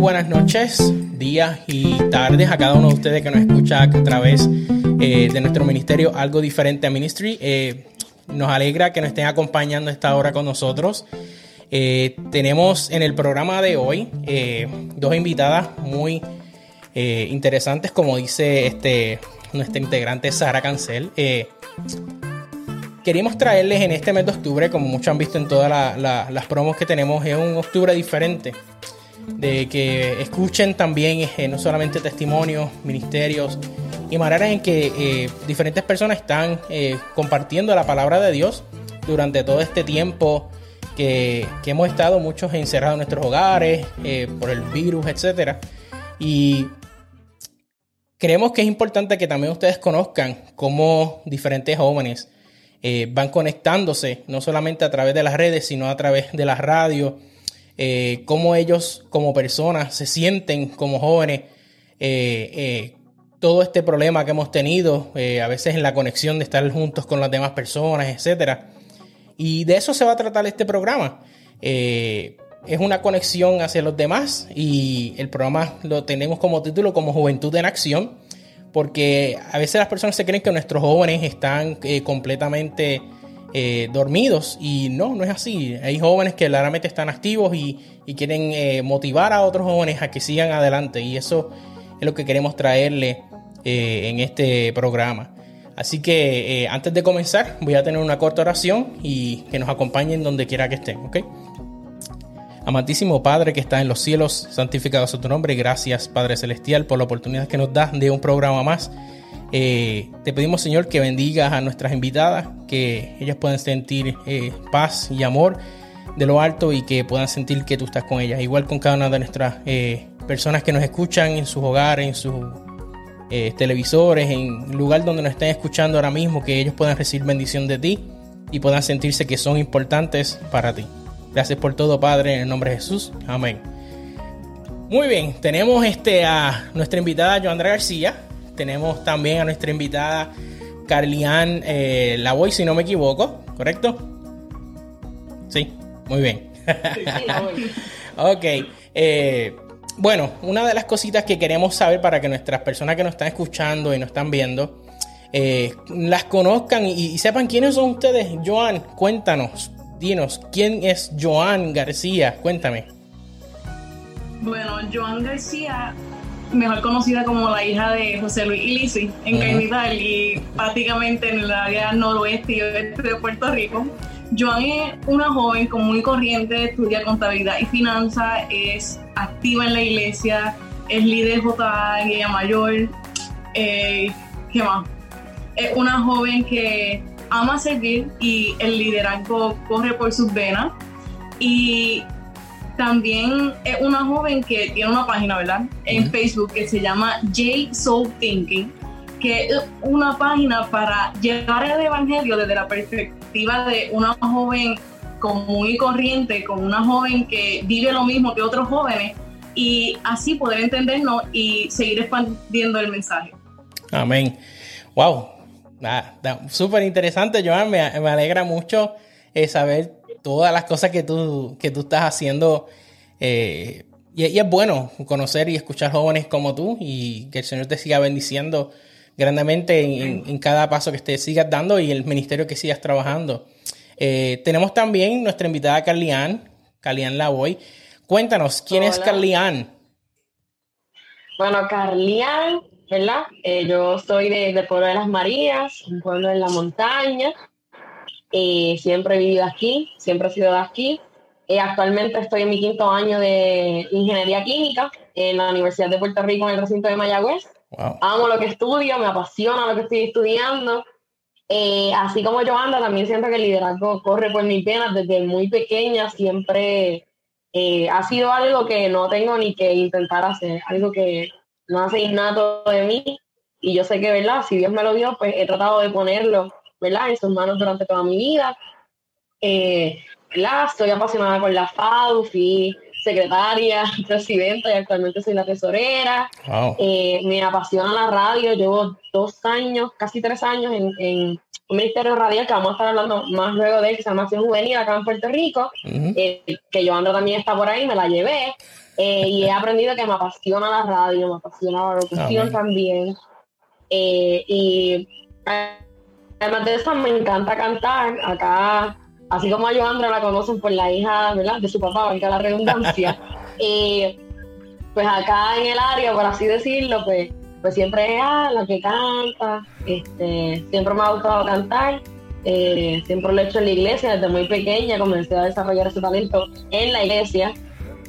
buenas noches, días y tardes a cada uno de ustedes que nos escucha a través eh, de nuestro ministerio Algo Diferente a Ministry. Eh, nos alegra que nos estén acompañando esta hora con nosotros. Eh, tenemos en el programa de hoy dos invitadas muy interesantes, como dice este, nuestra integrante Sara Cancel. queríamos traerles en este mes de octubre, como muchos han visto en todas las promos que tenemos, es un octubre diferente de que escuchen también eh, no solamente testimonios, ministerios y maneras en que eh, diferentes personas están eh, compartiendo la palabra de Dios durante todo este tiempo que, hemos estado muchos encerrados en nuestros hogares por el virus, etc. Y creemos que es importante que también ustedes conozcan cómo diferentes jóvenes van conectándose, no solamente a través de las redes, sino a través de la radio eh, cómo ellos como personas se sienten como jóvenes, eh, eh, todo este problema que hemos tenido, a veces en la conexión de estar juntos con las demás personas, etc. Y de eso se va a tratar este programa. es una conexión hacia los demás y el programa lo tenemos como título como Juventud en Acción, porque a veces las personas se creen que nuestros jóvenes están completamente eh, dormidos y no, no es así. Hay jóvenes que claramente están activos y, quieren eh, motivar a otros jóvenes a que sigan adelante y eso es lo que queremos traerle eh, en este programa. Así que antes de comenzar voy a tener una corta oración y que nos acompañen donde quiera que estén, ¿ok? Amantísimo Padre que está en los cielos, santificado sea tu nombre. Gracias Padre Celestial por la oportunidad que nos das de un programa más eh, te pedimos, Señor, que bendigas a nuestras invitadas, que ellas puedan sentir eh, paz y amor de lo alto y que puedan sentir que tú estás con ellas. Igual con cada una de nuestras eh, personas que nos escuchan en sus hogares, en sus televisores, en lugar donde nos estén escuchando ahora mismo, que ellos puedan recibir bendición de ti y puedan sentirse que son importantes para ti. Gracias por todo, Padre, en el nombre de Jesús. Amén. Muy bien, tenemos este, a nuestra invitada Joandra García tenemos también a nuestra invitada Carlian eh, Lavoy, si no me equivoco, ¿correcto? Sí, muy bien. ok. Eh, bueno, una de las cositas que queremos saber para que nuestras personas que nos están escuchando y nos están viendo eh, las conozcan y, sepan quiénes son ustedes. Joan, cuéntanos, dinos, ¿quién es Joan García? Cuéntame. Bueno, Joan García mejor conocida como la hija de José Luis Ilisi en Caimidal y prácticamente en el área noroeste y oeste de Puerto Rico. Joan es una joven común y corriente, estudia contabilidad y finanzas, es activa en la iglesia, es líder JA Guía Mayor. Eh, ¿Qué más? Es una joven que ama servir y el liderazgo corre por sus venas. Y también es una joven que tiene una página, ¿verdad? En Facebook que se llama J Soul Thinking, que es una página para llevar el evangelio desde la perspectiva de una joven común y corriente, como una joven que vive lo mismo que otros jóvenes y así poder entendernos y seguir expandiendo el mensaje. Amén. Wow. Súper interesante, Joan. Me, alegra mucho eh, saber todas las cosas que tú, que tú estás haciendo. Eh, y, es bueno conocer y escuchar jóvenes como tú y que el Señor te siga bendiciendo grandemente en, cada paso que te sigas dando y el ministerio que sigas trabajando. Eh, tenemos también nuestra invitada Carlian, Carlian Lavoy. Cuéntanos, ¿quién es Carlian? Bueno, Carlian, ¿verdad? Eh, yo soy de, del pueblo de las Marías, un pueblo en la montaña. Eh, siempre he vivido aquí, siempre he sido de aquí. Eh, actualmente estoy en mi quinto año de ingeniería química en la Universidad de Puerto Rico en el recinto de Mayagüez. Amo lo que estudio, me apasiona lo que estoy estudiando. Eh, así como yo ando, también siento que el liderazgo corre por mis venas desde muy pequeña. Siempre ha sido algo que no tengo ni que intentar hacer, algo que no hace innato de mí. Y yo sé que, ¿verdad? Si Dios me lo dio, pues he tratado de ponerlo ¿verdad? En sus manos durante toda mi vida. Eh, ¿verdad? Estoy apasionada por la FADU, fui secretaria, presidenta y actualmente soy la tesorera. Eh, me apasiona la radio, llevo dos años, casi tres años en, en, un ministerio radial que vamos a estar hablando más luego de él, que se llama Acción Juvenil acá en Puerto Rico, eh, que también está por ahí, me la llevé. Eh, y he aprendido que me apasiona la radio, me apasiona la locución también. y además de eso, me encanta cantar. Acá así como a Joandra la conocen por la hija ¿verdad? de su papá, valga la redundancia, eh, pues acá en el área, por así decirlo, pues, pues siempre es ah, la que canta, este, siempre me ha gustado cantar, eh, siempre lo he hecho en la iglesia, desde muy pequeña comencé a desarrollar ese talento en la iglesia.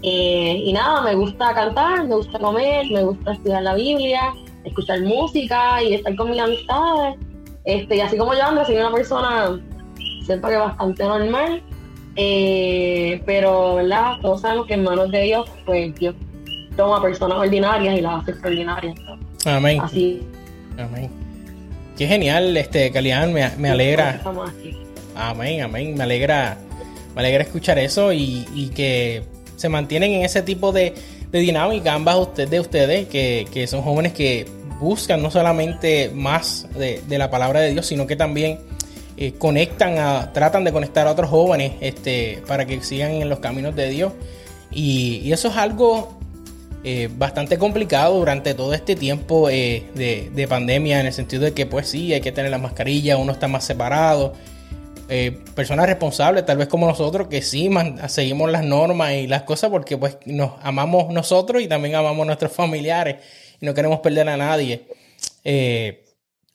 Eh, y nada, me gusta cantar, me gusta comer, me gusta estudiar la Biblia, escuchar música y estar con mis amistades. Este, y así como yo, Andrés, soy una persona siento que bastante normal, eh, pero ¿verdad? todos sabemos que en manos de Dios, pues Dios toma personas ordinarias y las hace extraordinarias. Amén. Así. Amén. Qué genial, este, Calián, me, me alegra. Amén, amén. Me alegra, me alegra escuchar eso y, que se mantienen en ese tipo de, dinámica ambas usted, de ustedes, que, que, son jóvenes que buscan no solamente más de, la palabra de Dios, sino que también eh, conectan a, tratan de conectar a otros jóvenes este, para que sigan en los caminos de Dios. Y, eso es algo eh, bastante complicado durante todo este tiempo eh, de, pandemia, en el sentido de que pues sí, hay que tener la mascarilla, uno está más separado. personas responsables, tal vez como nosotros, que sí seguimos las normas y las cosas porque pues nos amamos nosotros y también amamos nuestros familiares no queremos perder a nadie.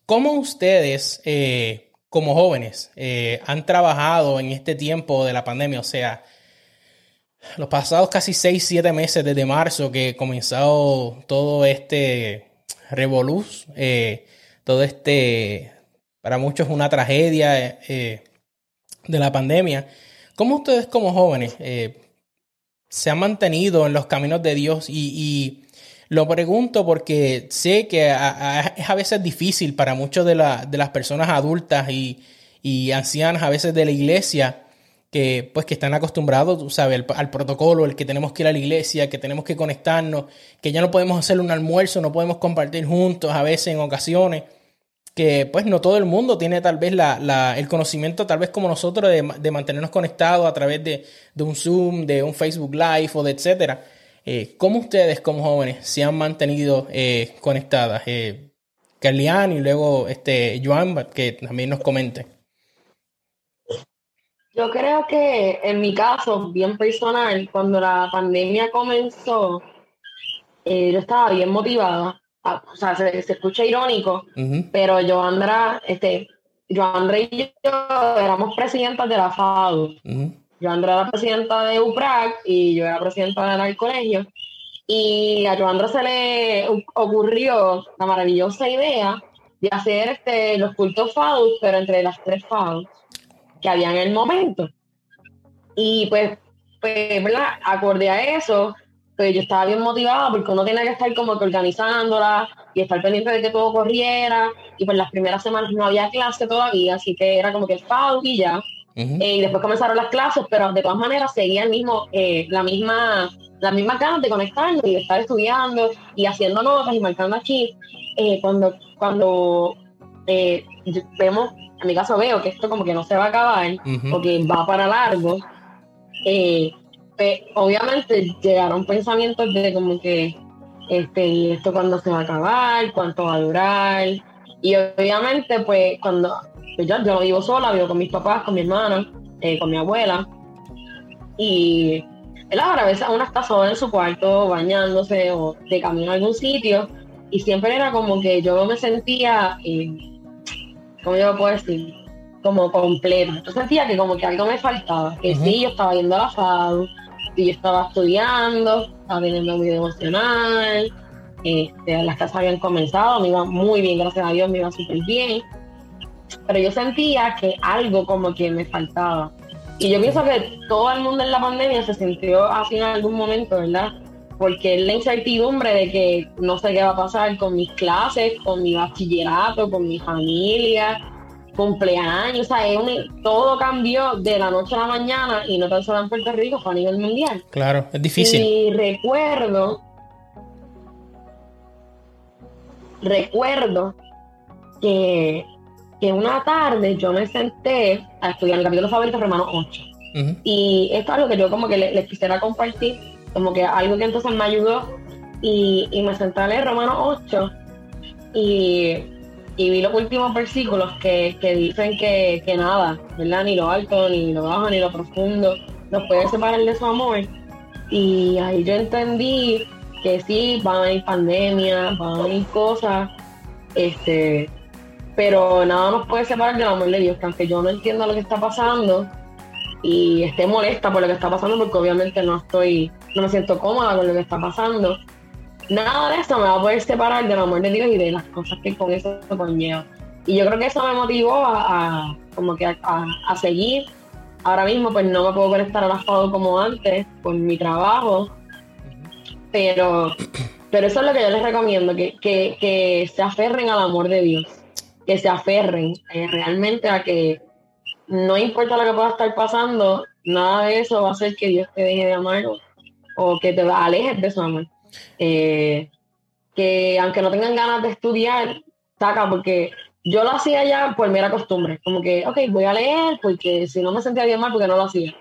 ¿Cómo ustedes como jóvenes eh, han trabajado en este tiempo de la pandemia? O sea, los pasados casi 6, 7 meses desde marzo que comenzado todo este revoluz, eh, todo este, para muchos una tragedia eh, de la pandemia. ¿Cómo ustedes como jóvenes se han mantenido en los caminos de Dios y lo pregunto porque sé que es a veces difícil para muchas de, de las personas adultas y, ancianas, a veces de la iglesia, que pues que están acostumbrados, ¿sabes? Al, al, protocolo, el que tenemos que ir a la iglesia, que tenemos que conectarnos, que ya no podemos hacer un almuerzo, no podemos compartir juntos a veces en ocasiones, que pues no todo el mundo tiene tal vez la, el conocimiento, tal vez como nosotros, de, de mantenernos conectados a través de, de, un Zoom, de un Facebook Live o de etcétera. Eh, ¿Cómo ustedes como jóvenes se han mantenido eh, conectadas? Eh, y luego este, Joan, que también nos comente. Yo creo que en mi caso, bien personal, cuando la pandemia comenzó, eh, yo estaba bien motivada. Ah, o sea, se, escucha irónico, pero Joandra, este, Joandra y yo éramos presidentas de la FADU. Yo era presidenta de UPRAC y yo era presidenta del colegio. Y a Joandra se le ocurrió la maravillosa idea de hacer este, los cultos FADUS, pero entre las tres FADUS que había en el momento. Y pues, pues, ¿verdad? Acorde a eso, pues yo estaba bien motivada porque uno tenía que estar como que organizándola y estar pendiente de que todo corriera. Y pues las primeras semanas no había clase todavía, así que era como que el FADUS y ya. Eh, y después comenzaron las clases, pero de todas maneras seguía el mismo, eh, la misma la misma ganas de conectarnos y de estar estudiando y haciendo notas y marcando aquí. Eh, cuando cuando vemos, en mi caso veo que esto como que no se va a acabar o que va para largo, pues, obviamente llegaron pensamientos de como que este, esto cuándo se va a acabar, cuánto va a durar. Y obviamente, pues cuando pues yo, no vivo sola, vivo con mis papás, con mi hermana, eh, con mi abuela. Y él ahora a veces uno está sola en su cuarto, bañándose o de camino a algún sitio. Y siempre era como que yo me sentía, eh, ¿cómo yo puedo decir? Como completa. Yo sentía que como que algo me faltaba. Que sí, yo estaba yendo a la FADU, y yo estaba estudiando, estaba teniendo mi emocional, este, las clases habían comenzado, me iba muy bien, gracias a Dios, me iba súper bien pero yo sentía que algo como que me faltaba. Y yo pienso que todo el mundo en la pandemia se sintió así en algún momento, ¿verdad? Porque es la incertidumbre de que no sé qué va a pasar con mis clases, con mi bachillerato, con mi familia. cumpleaños, o sea, todo cambió de la noche a la mañana y no tan solo en Puerto Rico, fue a nivel mundial. Claro, es difícil. Y recuerdo, recuerdo que, que una tarde yo me senté a estudiar el capítulo favorito Romanos 8. Ujú. Y esto es algo que yo como que le- les quisiera compartir, como que algo que entonces me ayudó. Y, y me senté a leer Romanos 8 y, y vi los últimos versículos que, que dicen que, que nada, ¿verdad? Ni lo alto, ni lo bajo, ni lo profundo nos puede separar de su amor. Y ahí yo entendí que sí, van a haber pandemias, van a haber cosas, este, pero nada nos puede separar del amor de Dios, que aunque yo no entiendo lo que está pasando y esté molesta por lo que está pasando, porque obviamente no estoy, no me siento cómoda con lo que está pasando, nada de eso me va a poder separar del amor de Dios y de las cosas que con eso conlleva. Y yo creo que eso me motivó a, como que a, a- seguir. Ahora mismo pues no me puedo conectar al asado como antes por mi trabajo, pero, pero eso es lo que yo les recomiendo, que, que se aferren al amor de Dios, que se aferren eh, realmente a que no importa lo que pueda estar pasando, nada de eso va a hacer que Dios te deje de amar o, que te alejes de su amor. Eh, que aunque no tengan ganas de estudiar, saca, porque yo lo hacía ya por mera costumbre, como que, ok, voy a leer, porque si no me sentía bien mal, porque no lo hacía.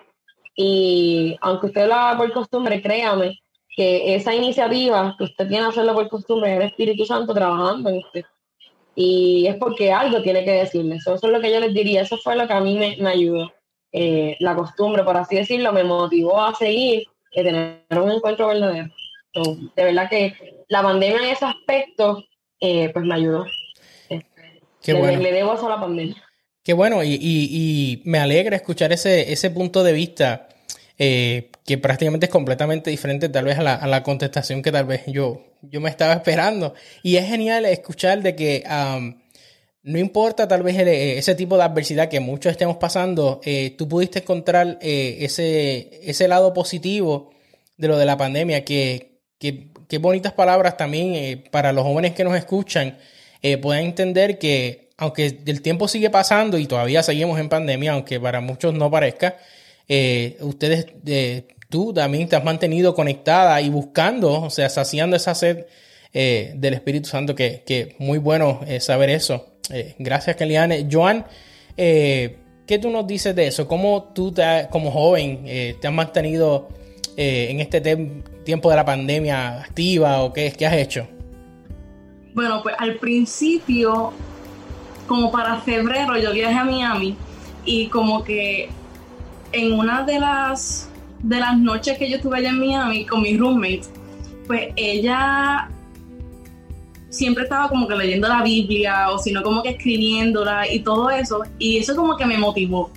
Y aunque usted lo haga por costumbre, créame que esa iniciativa que usted tiene hacerlo por costumbre es el Espíritu Santo trabajando en usted. Y es porque algo tiene que decirle. Eso, eso es lo que yo les diría. Eso fue lo que a mí me, me ayudó. Eh, la costumbre, por así decirlo, me motivó a seguir y tener un encuentro verdadero. So, de verdad que la pandemia en ese aspecto, eh, pues me ayudó. Qué le, bueno. le debo eso a la pandemia. Qué bueno, y, y- y me alegra escuchar ese, ese punto de vista eh, que prácticamente es completamente diferente tal vez a la, a la contestación que tal vez yo, yo me estaba esperando. Y es genial escuchar de que no importa tal vez eh, ese tipo de adversidad que muchos estemos pasando, eh, tú pudiste encontrar ese, ese lado positivo de lo de la pandemia, que, que, que bonitas palabras también para los jóvenes que nos escuchan, puedan entender que aunque el tiempo sigue pasando y todavía seguimos en pandemia, aunque para muchos no parezca, eh, ustedes, eh, tú también te has mantenido conectada y buscando, o sea, saciando esa sed eh, del Espíritu Santo, que, que muy bueno saber eso. Gracias, Keliane. Joan, ¿qué tú nos dices de eso? ¿Cómo tú, te como joven, te has mantenido en este tiempo de la pandemia activa o qué, qué has hecho? Bueno, pues al principio, como para febrero, yo viajé a Miami y como que en una de las de las noches que yo estuve allá en Miami con mi roommate, pues ella siempre estaba como que leyendo la Biblia o si no como que escribiéndola y todo eso y eso como que me motivó.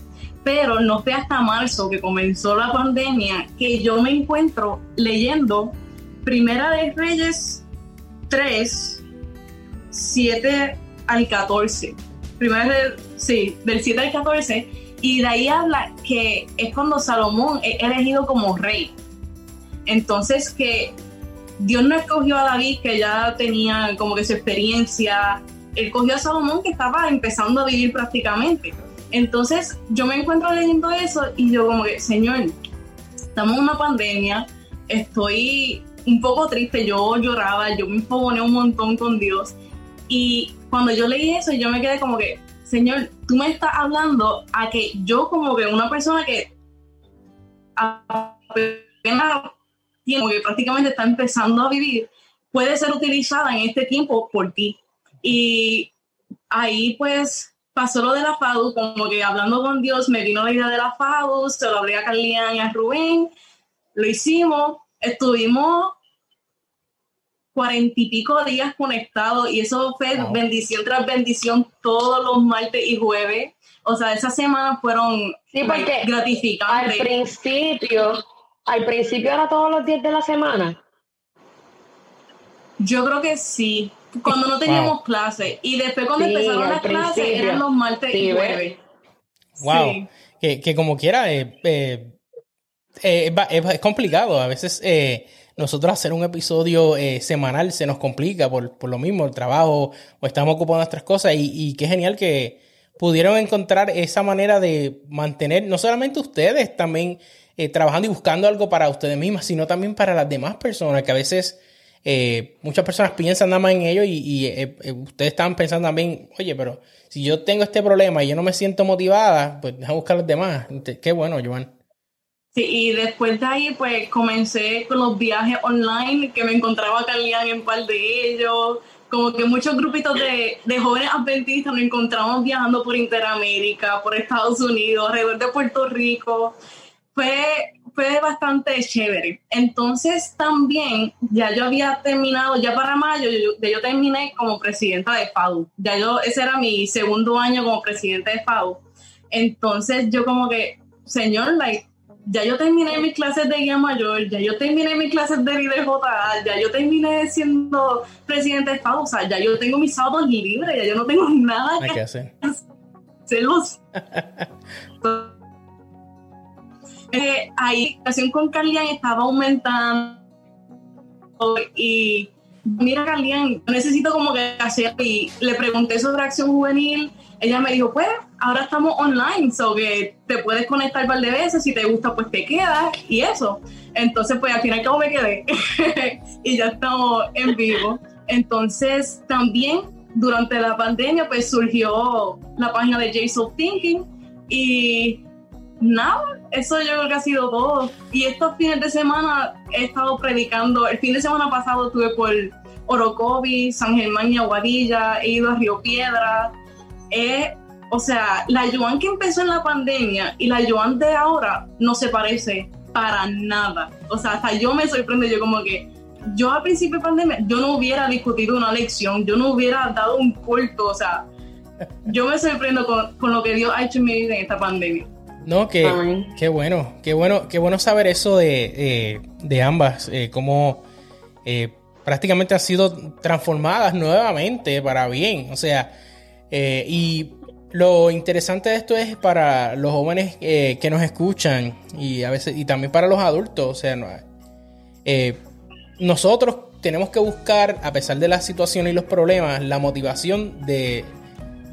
Pero no fue hasta marzo que comenzó la pandemia que yo me encuentro leyendo Primera de Reyes 3, 7 al 14. Primera de, sí, del 7 al 14. Y de ahí habla que es cuando Salomón es elegido como rey. Entonces que Dios no escogió a David, que ya tenía como que su experiencia. Él cogió a Salomón, que estaba empezando a vivir prácticamente. Entonces yo me encuentro leyendo eso y yo como que, Señor, estamos en una pandemia, estoy un poco triste, yo lloraba, yo me enfogoné un montón con Dios. Y cuando yo leí eso, yo me quedé como que, Señor, tú me estás hablando a que yo como que una persona que apenas que prácticamente está empezando a vivir, puede ser utilizada en este tiempo por ti. Y ahí pues pasó lo de la FADU, como que hablando con Dios me vino la idea de la FADU, se lo hablé a Carlian y a Rubén, lo hicimos, estuvimos cuarenta y pico días conectados y eso fue Wow. bendición tras bendición todos los martes y jueves. O sea, esas semanas fueron Sí, porque Al gratificantes. principio, al principio era todos los días de la semana. Yo creo que sí. Cuando no teníamos Wow. clases. Y después cuando Sí, empezaron al las clases eran los martes Sí, y ¿ves? jueves. Wow. Que, que como quiera, eh, eh, eh, es complicado. A veces eh, nosotros hacer un episodio eh, semanal se nos complica por, por lo mismo, el trabajo, o estamos ocupando nuestras cosas. Y, y qué genial que pudieron encontrar esa manera de mantener, no solamente ustedes, también eh, trabajando y buscando algo para ustedes mismas, sino también para las demás personas, que a veces eh, muchas personas piensan nada más en ello y, eh, ustedes están pensando también, oye, pero si yo tengo este problema y yo no me siento motivada, pues deja buscar a los demás. Qué bueno, Joan. Y después de ahí, pues comencé con los viajes online, que me encontraba Carlian en par de ellos, como que muchos grupitos de, de, jóvenes adventistas nos encontramos viajando por Interamérica, por Estados Unidos, alrededor de Puerto Rico fue, fue bastante chévere. Entonces también, ya yo había terminado, ya para mayo, yo, terminé como presidenta de FADU. Ya yo, ese era mi segundo año como presidente de FADU. Entonces yo como que, señor, like, ya yo terminé mis clases de guía mayor, ya yo terminé mis clases de líder JA, ya yo terminé siendo presidente de FADU, o sea, ya yo tengo mis sábados libres, ya yo no tengo nada que, hacer. Celos. eh, ahí la relación con Carlian estaba aumentando y mira Carlian, necesito como que hacer y le pregunté sobre acción juvenil, ella me dijo, pues ahora estamos online, so que te puedes conectar un par de veces, si te gusta pues te quedas y eso. Entonces pues al final como me quedé y ya estamos en vivo. Entonces también durante la pandemia pues surgió la página de JSON Thinking y nada, eso yo creo que ha sido todo. Y estos fines de semana he estado predicando. El fin de semana pasado estuve por Orocovi, San Germán y Aguadilla, he ido a Río Piedra. O sea, la Joan que empezó en la pandemia y la Joan de ahora no se parece para nada. O sea, hasta yo me sorprendo, yo como que yo a principio de pandemia, yo no hubiera discutido una lección, yo no hubiera dado un culto, o sea, yo me sorprendo con, con lo que Dios ha hecho en mi vida en esta pandemia. No, que, qué bueno, qué bueno, qué bueno saber eso de, de ambas, eh, cómo eh, prácticamente han sido transformadas nuevamente para bien. O sea, eh, y lo interesante de esto es para los jóvenes que nos escuchan y a veces y también para los adultos. O sea, nosotros tenemos que buscar, a pesar de la situación y los problemas, la motivación de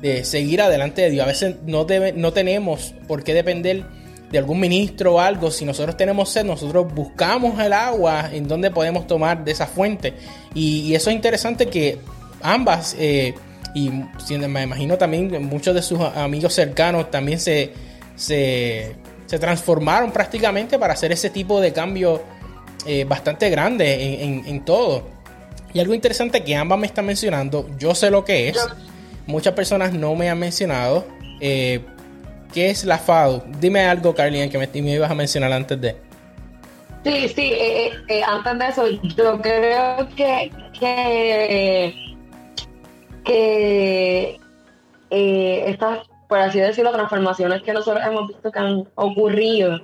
de seguir adelante de Dios. A veces no, debe, no tenemos por qué depender de algún ministro o algo. Si nosotros tenemos sed, nosotros buscamos el agua en donde podemos tomar de esa fuente. Y, eso es interesante que ambas, eh, y me imagino también muchos de sus amigos cercanos también se, se, transformaron prácticamente para hacer ese tipo de cambio eh, bastante grande en, todo. Y algo interesante que ambas me están mencionando, yo sé lo que es muchas personas no me han mencionado. Eh, ¿Qué es la FADU? Dime algo, Carlien, que me, me, ibas a mencionar antes de. Sí, sí, eh, eh, antes de eso, yo creo que, que, que estas, por así decirlo, transformaciones que nosotros hemos visto que han ocurrido,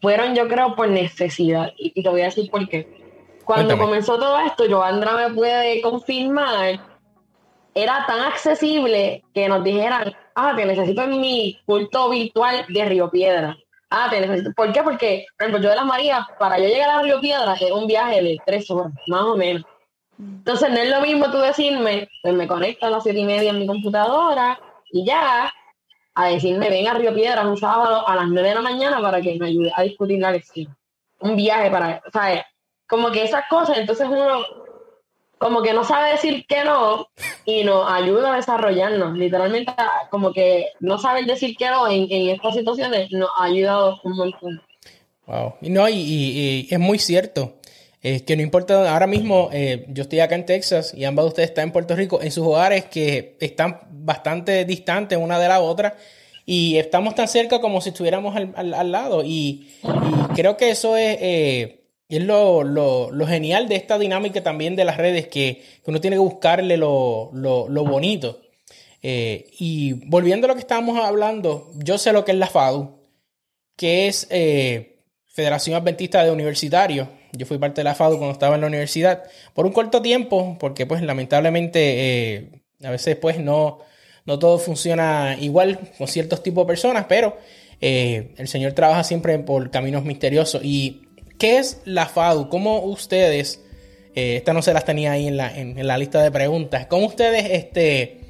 fueron, yo creo, por necesidad. Y, te voy a decir por qué. Cuando comenzó todo esto, Joandra me puede confirmar era tan accesible que nos dijeran, ah, te necesito en mi culto virtual de Río Piedra. Ah, te necesito. ¿Por qué? Porque, por ejemplo, yo de las Marías, para yo llegar a Río Piedra, es un viaje de tres horas, más o menos. Entonces, no es lo mismo tú decirme, pues me conecto a las siete y media en mi computadora y ya, a decirme, ven a Río Piedra un sábado a las nueve de la mañana para que me ayude a discutir la lección. Un viaje para, o sea, como que esas cosas, entonces uno como que no sabe decir que no y nos ayuda a desarrollarnos. Literalmente, como que no saber decir que no en, estas situaciones nos ha ayudado un montón. Wow. Y no, y, es muy cierto. Es que no importa, ahora mismo eh, yo estoy acá en Texas y ambas de ustedes están en Puerto Rico, en sus hogares que están bastante distantes una de la otra y estamos tan cerca como si estuviéramos al, lado. Y, creo que eso es... Eh, es lo, genial de esta dinámica también de las redes, que, uno tiene que buscarle lo, bonito. Eh, y volviendo a lo que estábamos hablando, yo sé lo que es la FADU, que es eh, Federación Adventista de Universitarios. Yo fui parte de la FADU cuando estaba en la universidad por un corto tiempo, porque pues lamentablemente eh, a veces pues no, no todo funciona igual con ciertos tipos de personas, pero el Señor trabaja siempre por caminos misteriosos y ¿Qué es la FADU? ¿Cómo ustedes, eh, esta no se las tenía ahí en la, en, la, lista de preguntas, cómo ustedes este,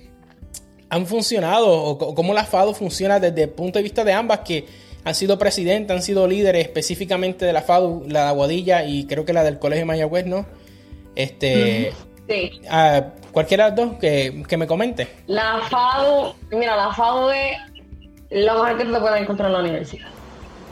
han funcionado o cómo la FADU funciona desde el punto de vista de ambas que han sido presidentes, han sido líderes específicamente de la FADU, la de Aguadilla y creo que la del Colegio Mayagüez, ¿no? Este, sí. cualquiera de los dos que, que, me comente. La FADU, mira, la FADU es lo mejor que te puedes encontrar en la universidad.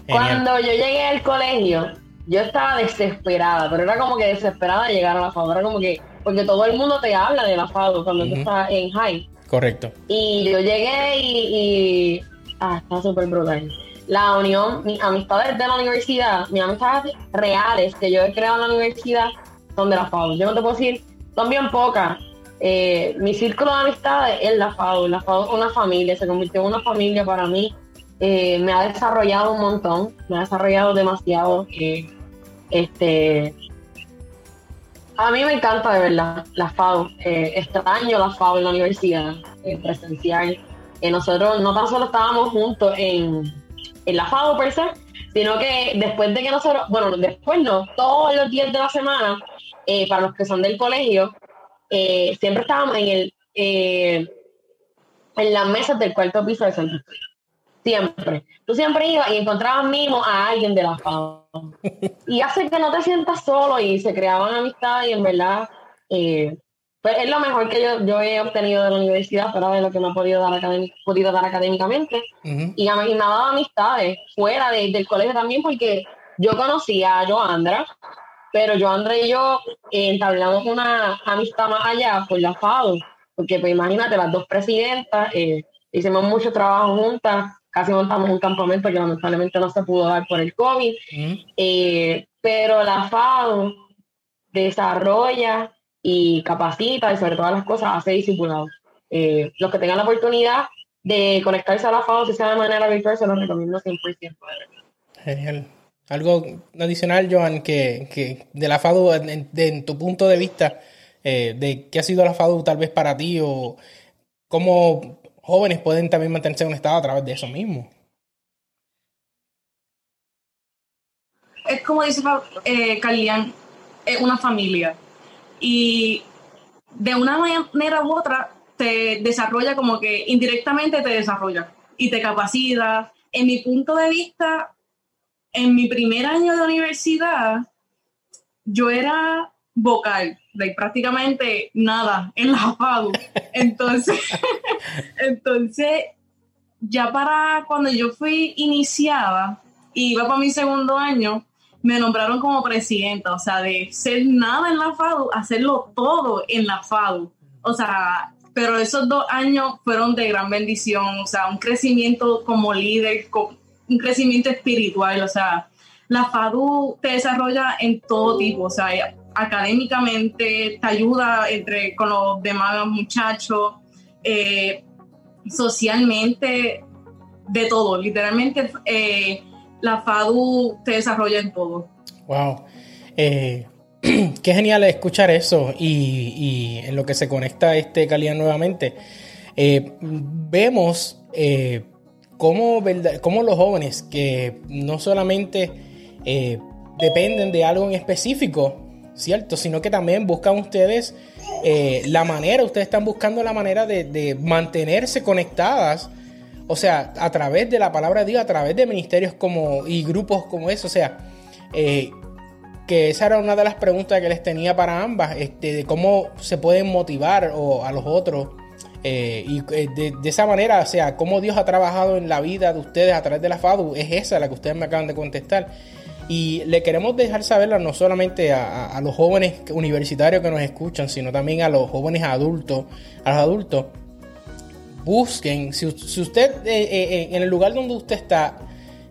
Cuando yo llegué al colegio, yo estaba desesperada, pero era como que desesperada de llegar a la FADU. Era como que, porque todo el mundo te habla de la FADU cuando tú estás en high. Correcto. Y yo llegué y, y ah, está súper brutal la unión, mis amistades de la universidad, mis amistades reales que yo he creado en la universidad son de la FAU. Yo no te puedo decir, son bien pocas. Eh, mi círculo de amistades es la FAU. La FAU es una familia, se convirtió en una familia para mí. Eh, me ha desarrollado un montón, me ha desarrollado demasiado. Eh, este, a mí me encanta de verdad la FAU. extraño la FAU en la universidad presencial. nosotros no tan solo estábamos juntos en en la FAO per se, sino que después de que nosotros, bueno, después no, todos los días de la semana, eh, para los que son del colegio, eh, siempre estábamos en el eh, en las mesas del cuarto piso de centro. Siempre. Tú siempre ibas y encontrabas mismo a alguien de la FAO. Y hace que no te sientas solo y se creaban amistades y en verdad pues es lo mejor que yo, yo he obtenido de la universidad, fuera de lo que me ha podido dar, podido dar académicamente. Y a mí me ha dado amistades fuera del colegio también, porque yo conocía a Joandra, pero Joandra y yo entablamos una amistad más allá por la FAO, porque pues imagínate, las dos presidentas, eh, hicimos mucho trabajo juntas, casi montamos un campamento que lamentablemente no se pudo dar por el COVID, eh, pero la FAO desarrolla y capacita y sobre todas las cosas hace discipulado. Eh, los que tengan la oportunidad de conectarse a la FAO, si sea de manera virtual, se los recomiendo 100%. Genial. Algo adicional, Joan, que, que de la FADU, en, tu punto de vista, eh, de qué ha sido la FADU tal vez para ti o cómo jóvenes pueden también mantenerse en un estado a través de eso mismo. Es como dice eh, es una familia y de una manera u otra te desarrolla como que indirectamente te desarrolla y te capacita. En mi punto de vista, en mi primer año de universidad, yo era vocal, de prácticamente nada en la FADU. Entonces, entonces, ya para cuando yo fui iniciada, iba para mi segundo año, me nombraron como presidenta, o sea, de ser nada en la FADU, hacerlo todo en la FADU. O sea, pero esos dos años fueron de gran bendición, o sea, un crecimiento como líder, un crecimiento espiritual, o sea, la FADU te desarrolla en todo tipo, o sea, académicamente, te ayuda entre, con los demás muchachos, eh, socialmente, de todo, literalmente. Eh, la FADU te desarrolla en todo. Wow. Eh, qué genial escuchar eso y, en lo que se conecta este calidad nuevamente. Eh, vemos eh, cómo, los jóvenes que no solamente dependen de algo en específico, ¿cierto? Sino que también buscan ustedes la manera, ustedes están buscando la manera de mantenerse conectadas o sea, a través de la palabra de Dios, a través de ministerios como y grupos como eso. O sea, eh, que esa era una de las preguntas que les tenía para ambas, este, de cómo se pueden motivar o, a los otros. Eh, y eh, de, esa manera, o sea, cómo Dios ha trabajado en la vida de ustedes a través de la FADU, es esa la que ustedes me acaban de contestar. Y le queremos dejar saberla no solamente a, a los jóvenes universitarios que nos escuchan, sino también a los jóvenes adultos, a los adultos, busquen, si, usted eh, eh, eh, en el lugar donde usted está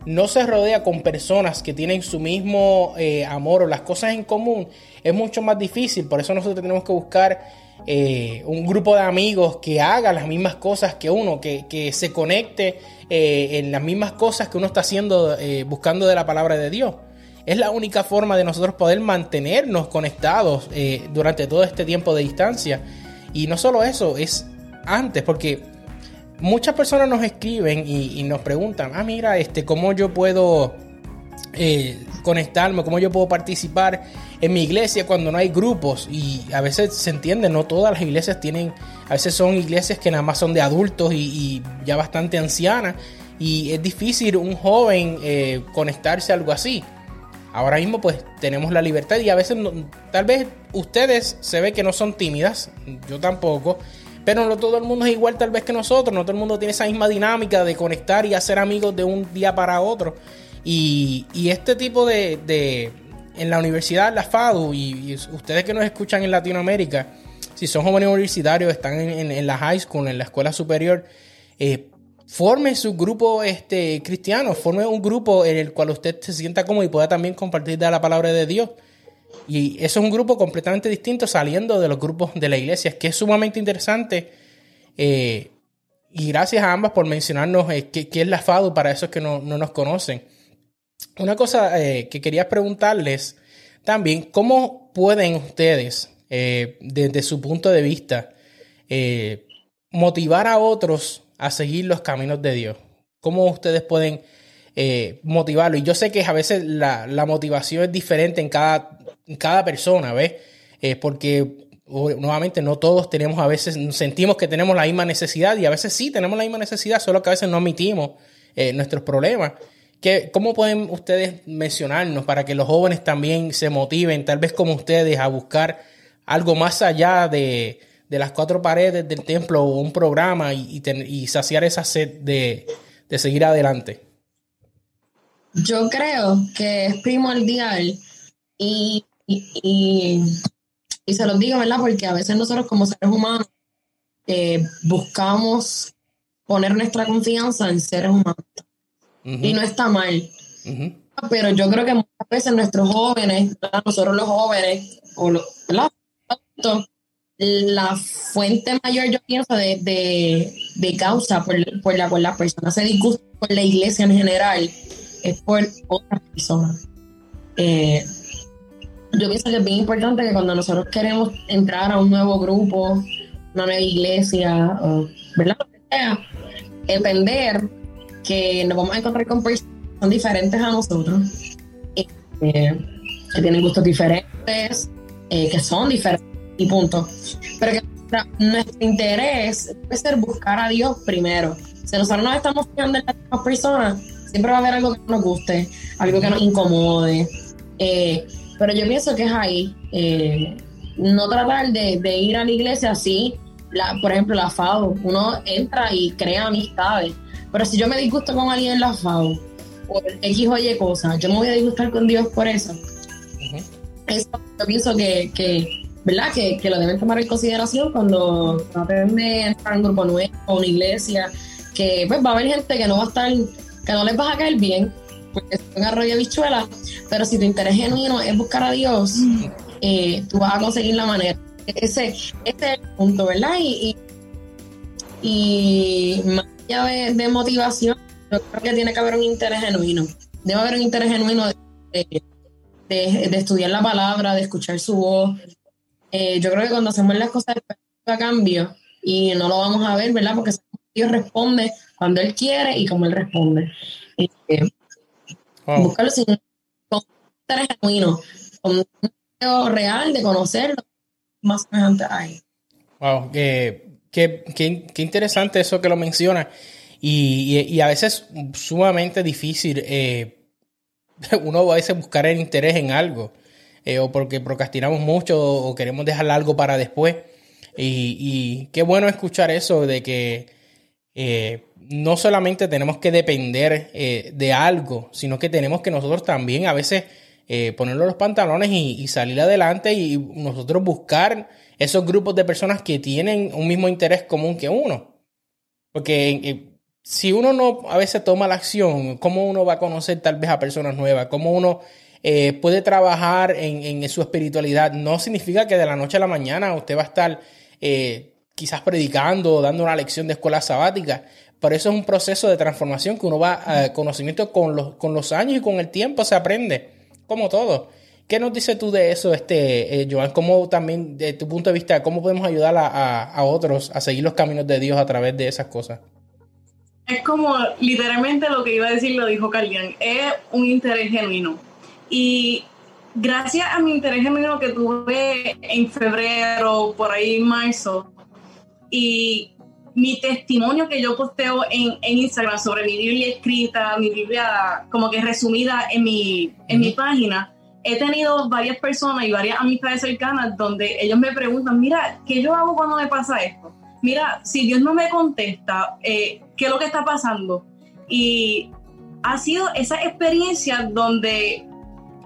no se rodea con personas que tienen su mismo amor o las cosas en común, es mucho más difícil. Por eso nosotros tenemos que buscar un grupo de amigos que haga las mismas cosas que uno, que, se conecte en las mismas cosas que uno está haciendo, buscando de la palabra de Dios. Es la única forma de nosotros poder mantenernos conectados durante todo este tiempo de distancia. Y no solo eso, es antes, porque muchas personas nos escriben y, nos preguntan, ah, mira, este, ¿cómo yo puedo eh, conectarme, cómo yo puedo participar en mi iglesia cuando no hay grupos y a veces se entiende, no todas las iglesias tienen, a veces son iglesias que nada más son de adultos y, ya bastante ancianas y es difícil un joven eh, conectarse a algo así. Ahora mismo pues tenemos la libertad y a veces tal vez ustedes se ve que no son tímidas, yo tampoco, pero no todo el mundo es igual tal vez que nosotros, no todo el mundo tiene esa misma dinámica de conectar y hacer amigos de un día para otro. Y, este tipo de, en la universidad, la FADU, y, ustedes que nos escuchan en Latinoamérica, si son jóvenes universitarios, están en, la high school, en la escuela superior, eh, forme su grupo este, cristiano, forme un grupo en el cual usted se sienta cómodo y pueda también compartir de la palabra de Dios. Y eso es un grupo completamente distinto saliendo de los grupos de la iglesia, que es sumamente interesante. Eh, y gracias a ambas por mencionarnos eh, qué, es la FADU para esos que no, nos conocen. Una cosa eh, que quería preguntarles también, ¿cómo pueden ustedes, desde su punto de vista, motivar a otros a seguir los caminos de Dios? ¿Cómo ustedes pueden motivarlo? Y yo sé que a veces la, la motivación es diferente en cada cada persona, ¿ves? Eh, porque nuevamente no todos tenemos, a veces sentimos que tenemos la misma necesidad y a veces sí tenemos la misma necesidad, solo que a veces no omitimos eh, nuestros problemas. ¿Qué, ¿Cómo pueden ustedes mencionarnos para que los jóvenes también se motiven, tal vez como ustedes, a buscar algo más allá de, las cuatro paredes del templo o un programa y, y, saciar esa sed de, de seguir adelante? Yo creo que es primordial y y, se los digo, ¿verdad? Porque a veces nosotros como seres humanos eh, buscamos poner nuestra confianza en seres humanos. Y no está mal. Pero yo creo que muchas veces nuestros jóvenes, nosotros los jóvenes, o los, la fuente mayor, yo pienso, de, de, causa por, por, la cual las personas se disgustan por la iglesia en general es por otras personas. Eh, yo pienso que es bien importante que cuando nosotros queremos entrar a un nuevo grupo, una nueva iglesia, o, ¿verdad? Entender que nos vamos a encontrar con personas que son diferentes a nosotros, eh, que tienen gustos diferentes, eh, que son diferentes y punto. Pero que nuestro interés debe ser buscar a Dios primero. Si nosotros nos estamos fijando en las personas, siempre va a haber algo que nos guste, algo que nos incomode. Eh, pero yo pienso que es ahí. Eh, no tratar de, ir a la iglesia así, la, por ejemplo, la FAO. Uno entra y crea amistades. Pero si yo me disgusto con alguien en la FAO, por X o Y cosas, yo me voy a disgustar con Dios por eso. Eso yo pienso que, ¿verdad? Que, lo deben tomar en consideración cuando traten de entrar en un grupo nuevo o una iglesia, que pues va a haber gente que no va a estar, que no les va a caer bien, porque es un arroyo de bichuela, pero si tu interés genuino es buscar a Dios, eh, tú vas a conseguir la manera. Ese, ese es el punto, ¿verdad? Y, y, más allá de, motivación, yo creo que tiene que haber un interés genuino. Debe haber un interés genuino de, estudiar la palabra, de escuchar su voz. Eh, yo creo que cuando hacemos las cosas a cambio y no lo vamos a ver, ¿verdad? Porque Dios responde cuando Él quiere y como Él responde. Eh, Buscarlo sin interés genuino, con un deseo real de conocerlo más semejante a Wow, qué, qué, interesante eso que lo menciona. Y, y, a veces sumamente difícil eh, uno a veces buscar el interés en algo, eh, o porque procrastinamos mucho o queremos dejar algo para después. Y, y qué bueno escuchar eso de que eh, no solamente tenemos que depender eh, de algo, sino que tenemos que nosotros también a veces eh, los pantalones y, salir adelante y nosotros buscar esos grupos de personas que tienen un mismo interés común que uno. Porque eh, si uno no a veces toma la acción, ¿cómo uno va a conocer tal vez a personas nuevas? ¿Cómo uno puede trabajar en, en, su espiritualidad? No significa que de la noche a la mañana usted va a estar quizás predicando o dando una lección de escuela sabática, por eso es un proceso de transformación que uno va a eh, conocimiento con los, con los años y con el tiempo se aprende, como todo. ¿Qué nos dices tú de eso, este, eh, Joan? ¿Cómo también, de tu punto de vista, cómo podemos ayudar a, otros a seguir los caminos de Dios a través de esas cosas? Es como literalmente lo que iba a decir lo dijo Carlian, es un interés genuino. Y gracias a mi interés genuino que tuve en febrero, por ahí en marzo, y mi testimonio que yo posteo en, Instagram sobre mi Biblia escrita, mi Biblia como que resumida en mi, en mi página, he tenido varias personas y varias amistades cercanas donde ellos me preguntan, mira, ¿qué yo hago cuando me pasa esto? Mira, si Dios no me contesta, eh, ¿qué es lo que está pasando? Y ha sido esa experiencia donde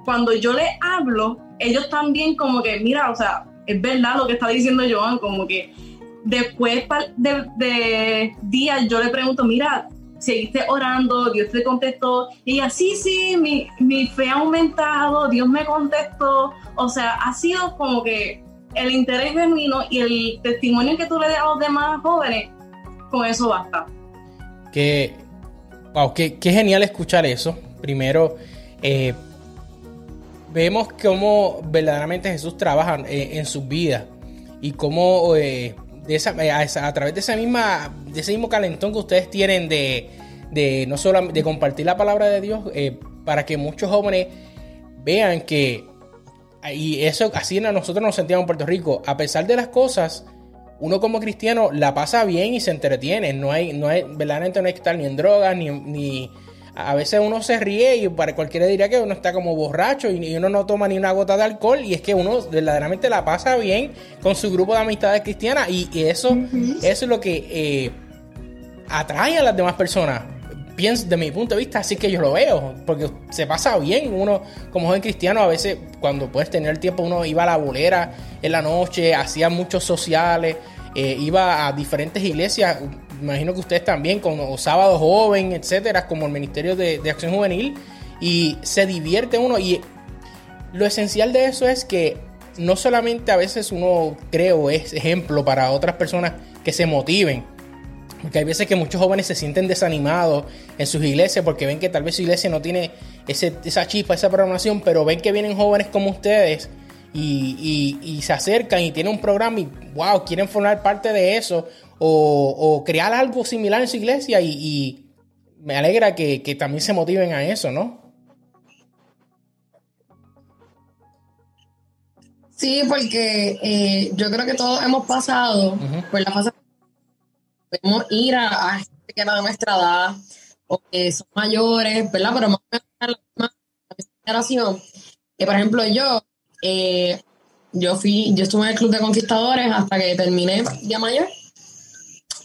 cuando yo les hablo, ellos también como que, mira, o sea, es verdad lo que está diciendo Joan, como que después de, días yo le pregunto, mira, seguiste orando, Dios te contestó, y ella, sí, mi, mi fe ha aumentado, Dios me contestó, o sea, ha sido como que el interés genuino y el testimonio que tú le das a los demás jóvenes, con eso basta. Que, wow, qué, genial escuchar eso. Primero, eh, vemos cómo verdaderamente Jesús trabaja eh, en su vida y cómo eh, de esa, a, través de esa misma, de ese mismo calentón que ustedes tienen de, de no solo de compartir la palabra de Dios, para que muchos jóvenes vean que y eso así nosotros nos sentíamos en Puerto Rico. A pesar de las cosas, uno como cristiano la pasa bien y se entretiene. No hay, no hay, verdaderamente no hay que estar ni en drogas, ni a veces uno se ríe y para cualquiera diría que uno está como borracho y uno no toma ni una gota de alcohol y es que uno verdaderamente la pasa bien con su grupo de amistades cristianas y, eso, eso es lo que eh, atrae a las demás personas pienso, de mi punto de vista, así que yo lo veo, porque se pasa bien. Uno, como joven cristiano, a veces cuando puedes tener tiempo, uno iba a la bolera en la noche, hacía muchos sociales, eh, iba a diferentes iglesias. Imagino que ustedes también, como Sábado Joven, etcétera, como el Ministerio de, de Acción Juvenil, y se divierte uno. Y lo esencial de eso es que no solamente a veces uno creo es ejemplo para otras personas que se motiven, porque hay veces que muchos jóvenes se sienten desanimados en sus iglesias porque ven que tal vez su iglesia no tiene esa chispa, esa programación, pero ven que vienen jóvenes como ustedes y, se acercan y tienen un programa y wow, quieren formar parte de eso o, crear algo similar en su iglesia y, me alegra que, también se motiven a eso, ¿no? Sí, porque eh, yo creo que todos hemos pasado por la fase podemos ir a, gente que era de nuestra edad o que son mayores, ¿verdad? Pero más o menos la misma, generación. Que por ejemplo yo, eh, yo fui, yo estuve en el Club de Conquistadores hasta que terminé ya mayor.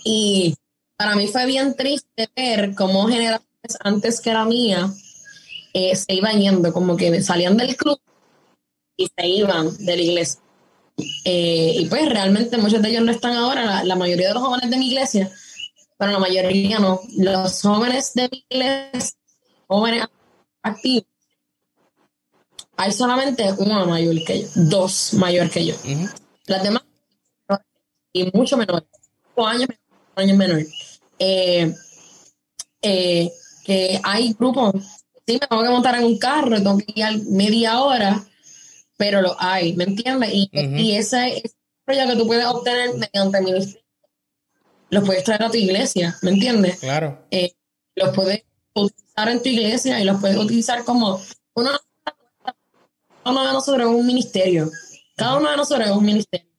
Y para mí fue bien triste ver cómo generaciones antes que la mía eh, se iban yendo, como que salían del club y se iban de la iglesia. Eh, y pues realmente muchos de ellos no están ahora, la, mayoría de los jóvenes de mi iglesia, pero la mayoría no. Los jóvenes de mi iglesia, jóvenes activos, hay solamente uno mayor que yo, dos mayor que yo. Las demás, y mucho menor, cinco años, años menor. Eh, eh, que hay grupos, sí, me tengo que montar en un carro, tengo que ir media hora pero lo hay, ¿me entiendes? Y, ese, ese que tú puedes obtener mediante ministerio, lo puedes traer a tu iglesia, ¿me entiendes? Claro. Eh, los puedes utilizar en tu iglesia y los puedes utilizar como uno, cada uno de nosotros es un ministerio. Cada uno de nosotros es un ministerio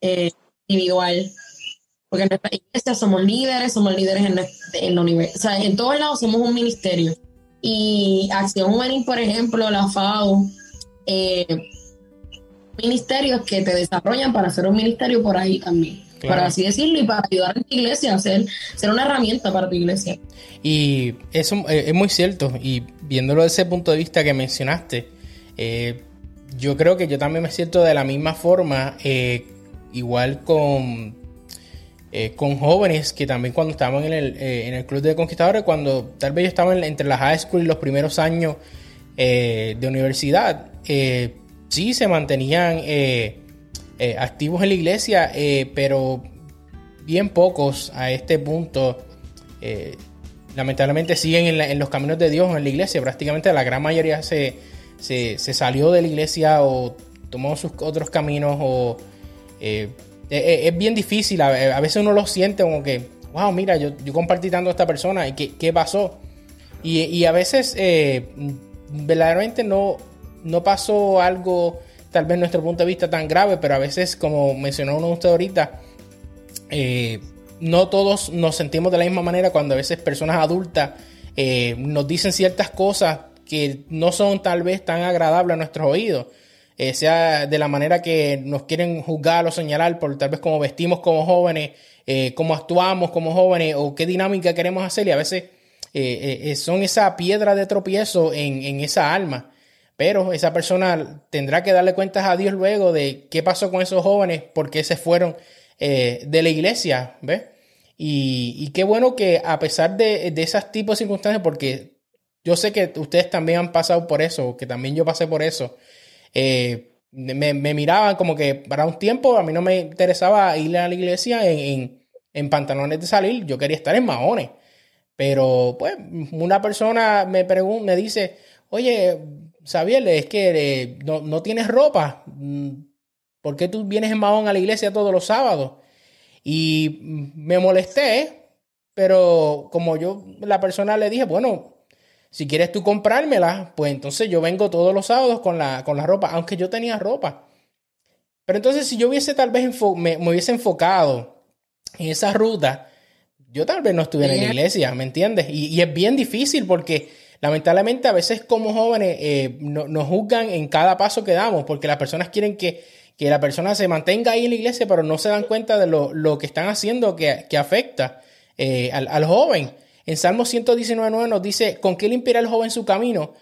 eh, individual. Porque en nuestra iglesia somos líderes, somos líderes en, en la universidad. O sea, en todos lados somos un ministerio. Y Acción Juvenil, por ejemplo, la FAO, eh, ministerios que te desarrollan para hacer un ministerio por ahí también. Para así decirlo, y para ayudar a tu iglesia a ser, ser una herramienta para tu iglesia. Y eso eh, es muy cierto. Y viéndolo desde ese punto de vista que mencionaste, eh, yo creo que yo también me siento de la misma forma, igual con, con jóvenes que también cuando estaban en el, en el Club de Conquistadores, cuando tal vez yo estaba entre la high school y los primeros años de universidad, eh, sí se mantenían eh, eh, activos en la iglesia, pero bien pocos a este punto lamentablemente siguen en, los caminos de Dios en la iglesia. Prácticamente la gran mayoría se, se, salió de la iglesia o tomó sus otros caminos o es bien difícil. A, veces uno lo siente como que, wow, mira, yo, yo compartí tanto a esta persona y qué, qué pasó. Y, y, a veces verdaderamente no, no pasó algo, tal vez nuestro punto de vista tan grave, pero a veces, como mencionó uno de ustedes ahorita, eh, no todos nos sentimos de la misma manera cuando a veces personas adultas eh, nos dicen ciertas cosas que no son tal vez tan agradables a nuestros oídos. Eh, sea de la manera que nos quieren juzgar o señalar por tal vez cómo vestimos como jóvenes, eh, cómo actuamos como jóvenes o qué dinámica queremos hacer y a veces son esa piedra de tropiezo en, en, esa alma. Pero esa persona tendrá que darle cuentas a Dios luego de qué pasó con esos jóvenes, por qué se fueron de la iglesia, ¿ves? Y, qué bueno que a pesar de, de esos tipos de circunstancias, porque yo sé que ustedes también han pasado por eso, que también yo pasé por eso, eh, me, miraban como que para un tiempo a mí no me interesaba ir a la iglesia en, pantalones de salir, yo quería estar en maones. Pero pues una persona me, pregunta, me dice, oye, Xavier, es que eh, no, no, tienes ropa, mm, ¿por qué tú vienes en mahón a la iglesia todos los sábados? Y me molesté, pero como yo, la persona le dije, bueno, si quieres tú comprármela, pues entonces yo vengo todos los sábados con la, con la ropa, aunque yo tenía ropa. Pero entonces si yo hubiese tal vez me, hubiese enfocado en esa ruta, yo tal vez no estuviera en la iglesia, ¿me entiendes? Y, es bien difícil porque lamentablemente a veces como jóvenes eh, nos juzgan en cada paso que damos, porque las personas quieren que que la persona se mantenga ahí en la iglesia, pero no se dan cuenta de lo, que están haciendo que, afecta eh, al, joven. En Salmo 119.9 nos dice, ¿con qué limpiará el joven su camino?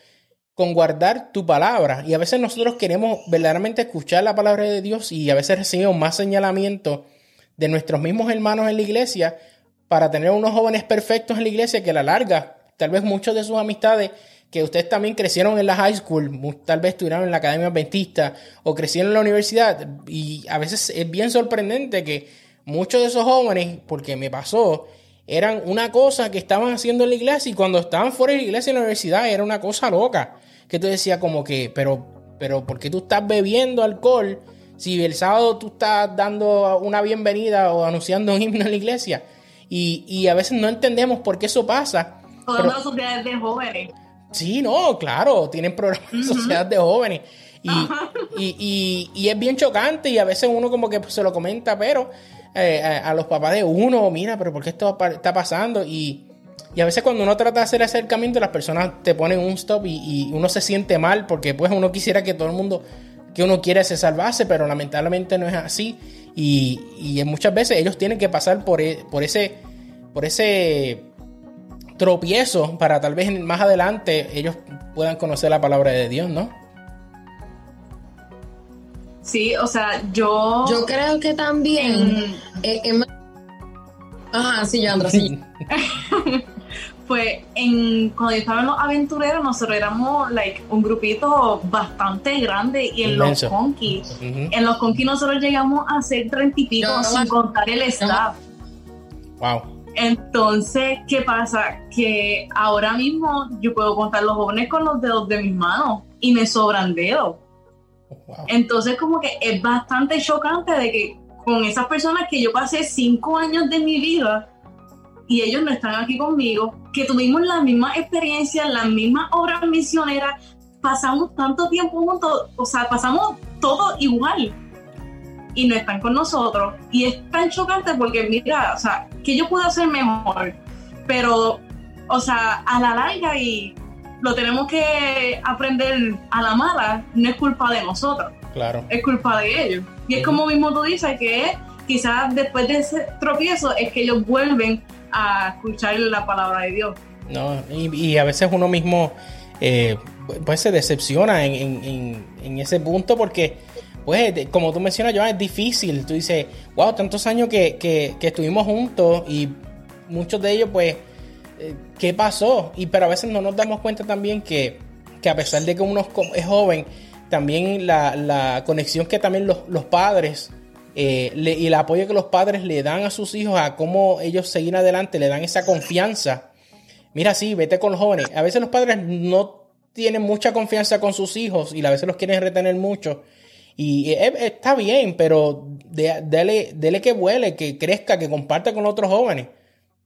Con guardar tu palabra. Y a veces nosotros queremos verdaderamente escuchar la palabra de Dios y a veces recibimos más señalamiento de nuestros mismos hermanos en la iglesia para tener unos jóvenes perfectos en la iglesia que a la larga, tal vez muchos de sus amistades que ustedes también crecieron en la high school, tal vez estuvieron en la academia adventista o crecieron en la universidad y a veces es bien sorprendente que muchos de esos jóvenes, porque me pasó, eran una cosa que estaban haciendo en la iglesia y cuando estaban fuera de la iglesia en la universidad era una cosa loca, que tú decías como que, pero, pero, ¿por qué tú estás bebiendo alcohol si el sábado tú estás dando una bienvenida o anunciando un himno en la iglesia? Y, a veces no entendemos por qué eso pasa. Todas las sociedades de jóvenes. Sí, no, claro, tienen programas de sociedad de jóvenes. Y, y, es bien chocante y a veces uno como que se lo comenta, pero eh, a, los papás de uno, mira, pero ¿por qué esto está pasando? Y, a veces cuando uno trata de hacer acercamiento, las personas te ponen un stop y, uno se siente mal porque pues uno quisiera que todo el mundo que uno quiere se salvase, pero lamentablemente no es así. Y, y muchas veces ellos tienen que pasar por, e, por ese... Por ese tropiezo para tal vez más adelante ellos puedan conocer la palabra de Dios, ¿no? Sí, o sea, yo... Yo creo que también... Eh, Ajá, sí, yo sí. pues en, cuando yo estaba en los aventureros, nosotros éramos like, un grupito bastante grande y en los conquis, en los conquis nosotros llegamos a ser treinta y pico sin contar el staff. Wow. Entonces, ¿qué pasa? Que ahora mismo yo puedo contar los jóvenes con los dedos de mis manos y me sobran dedos. Entonces, como que es bastante chocante de que con esas personas que yo pasé cinco años de mi vida y ellos no están aquí conmigo, que tuvimos las mismas experiencias, las mismas obras misioneras, pasamos tanto tiempo juntos, o sea, pasamos todo igual y no están con nosotros. Y es tan chocante porque, mira, o sea, que yo puedo hacer mejor, pero, o sea, a la larga y lo tenemos que aprender a la mala, no es culpa de nosotros. Claro. Es culpa de ellos. Y es como mismo tú dices, que quizás después de ese tropiezo es que ellos vuelven a escuchar la palabra de Dios. No, y, a veces uno mismo eh, pues se decepciona en, en, en ese punto porque pues como tú mencionas, Joan, es difícil. Tú dices, wow, tantos años que, estuvimos juntos y muchos de ellos, pues, ¿qué pasó? Y pero a veces no nos damos cuenta también que, a pesar de que uno es joven, también la, conexión que también los, padres eh, y el apoyo que los padres le dan a sus hijos a cómo ellos seguir adelante, le dan esa confianza. Mira, sí, vete con los jóvenes. A veces los padres no tienen mucha confianza con sus hijos y a veces los quieren retener mucho. Y está bien, pero dele, que vuele, que crezca, que comparta con otros jóvenes.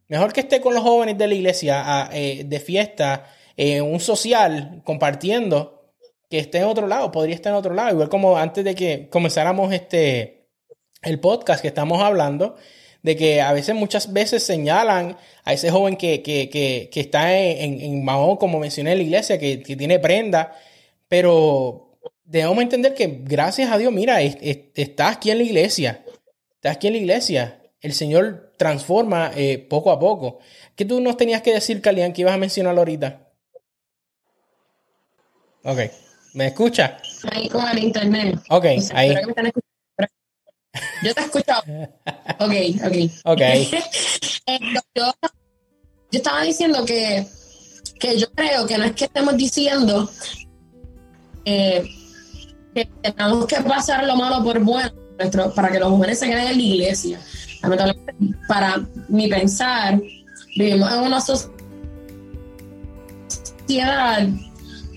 Mejor que esté con los jóvenes de la iglesia eh, de fiesta, en un social, compartiendo, que esté en otro lado, podría estar en otro lado, igual como antes de que comenzáramos este el podcast que estamos hablando, de que a veces, muchas veces señalan a ese joven que, que, que, que está en, en, Mahón, como mencioné en la iglesia, que, tiene prenda, pero debemos entender que gracias a Dios, mira, estás aquí en la iglesia, estás aquí en la iglesia, el Señor transforma eh, poco a poco. ¿Qué tú nos tenías que decir, Calian, que ibas a mencionar ahorita? Ok. ¿Me escucha? Ahí con el internet. Ok, ahí. Yo te escucho. Ok, ok. Ok. Eh, yo, estaba diciendo que, que yo creo que no es que estemos diciendo eh, que tenemos que pasar lo malo por bueno para que los jóvenes se queden en la iglesia. Para mi pensar, vivimos en una sociedad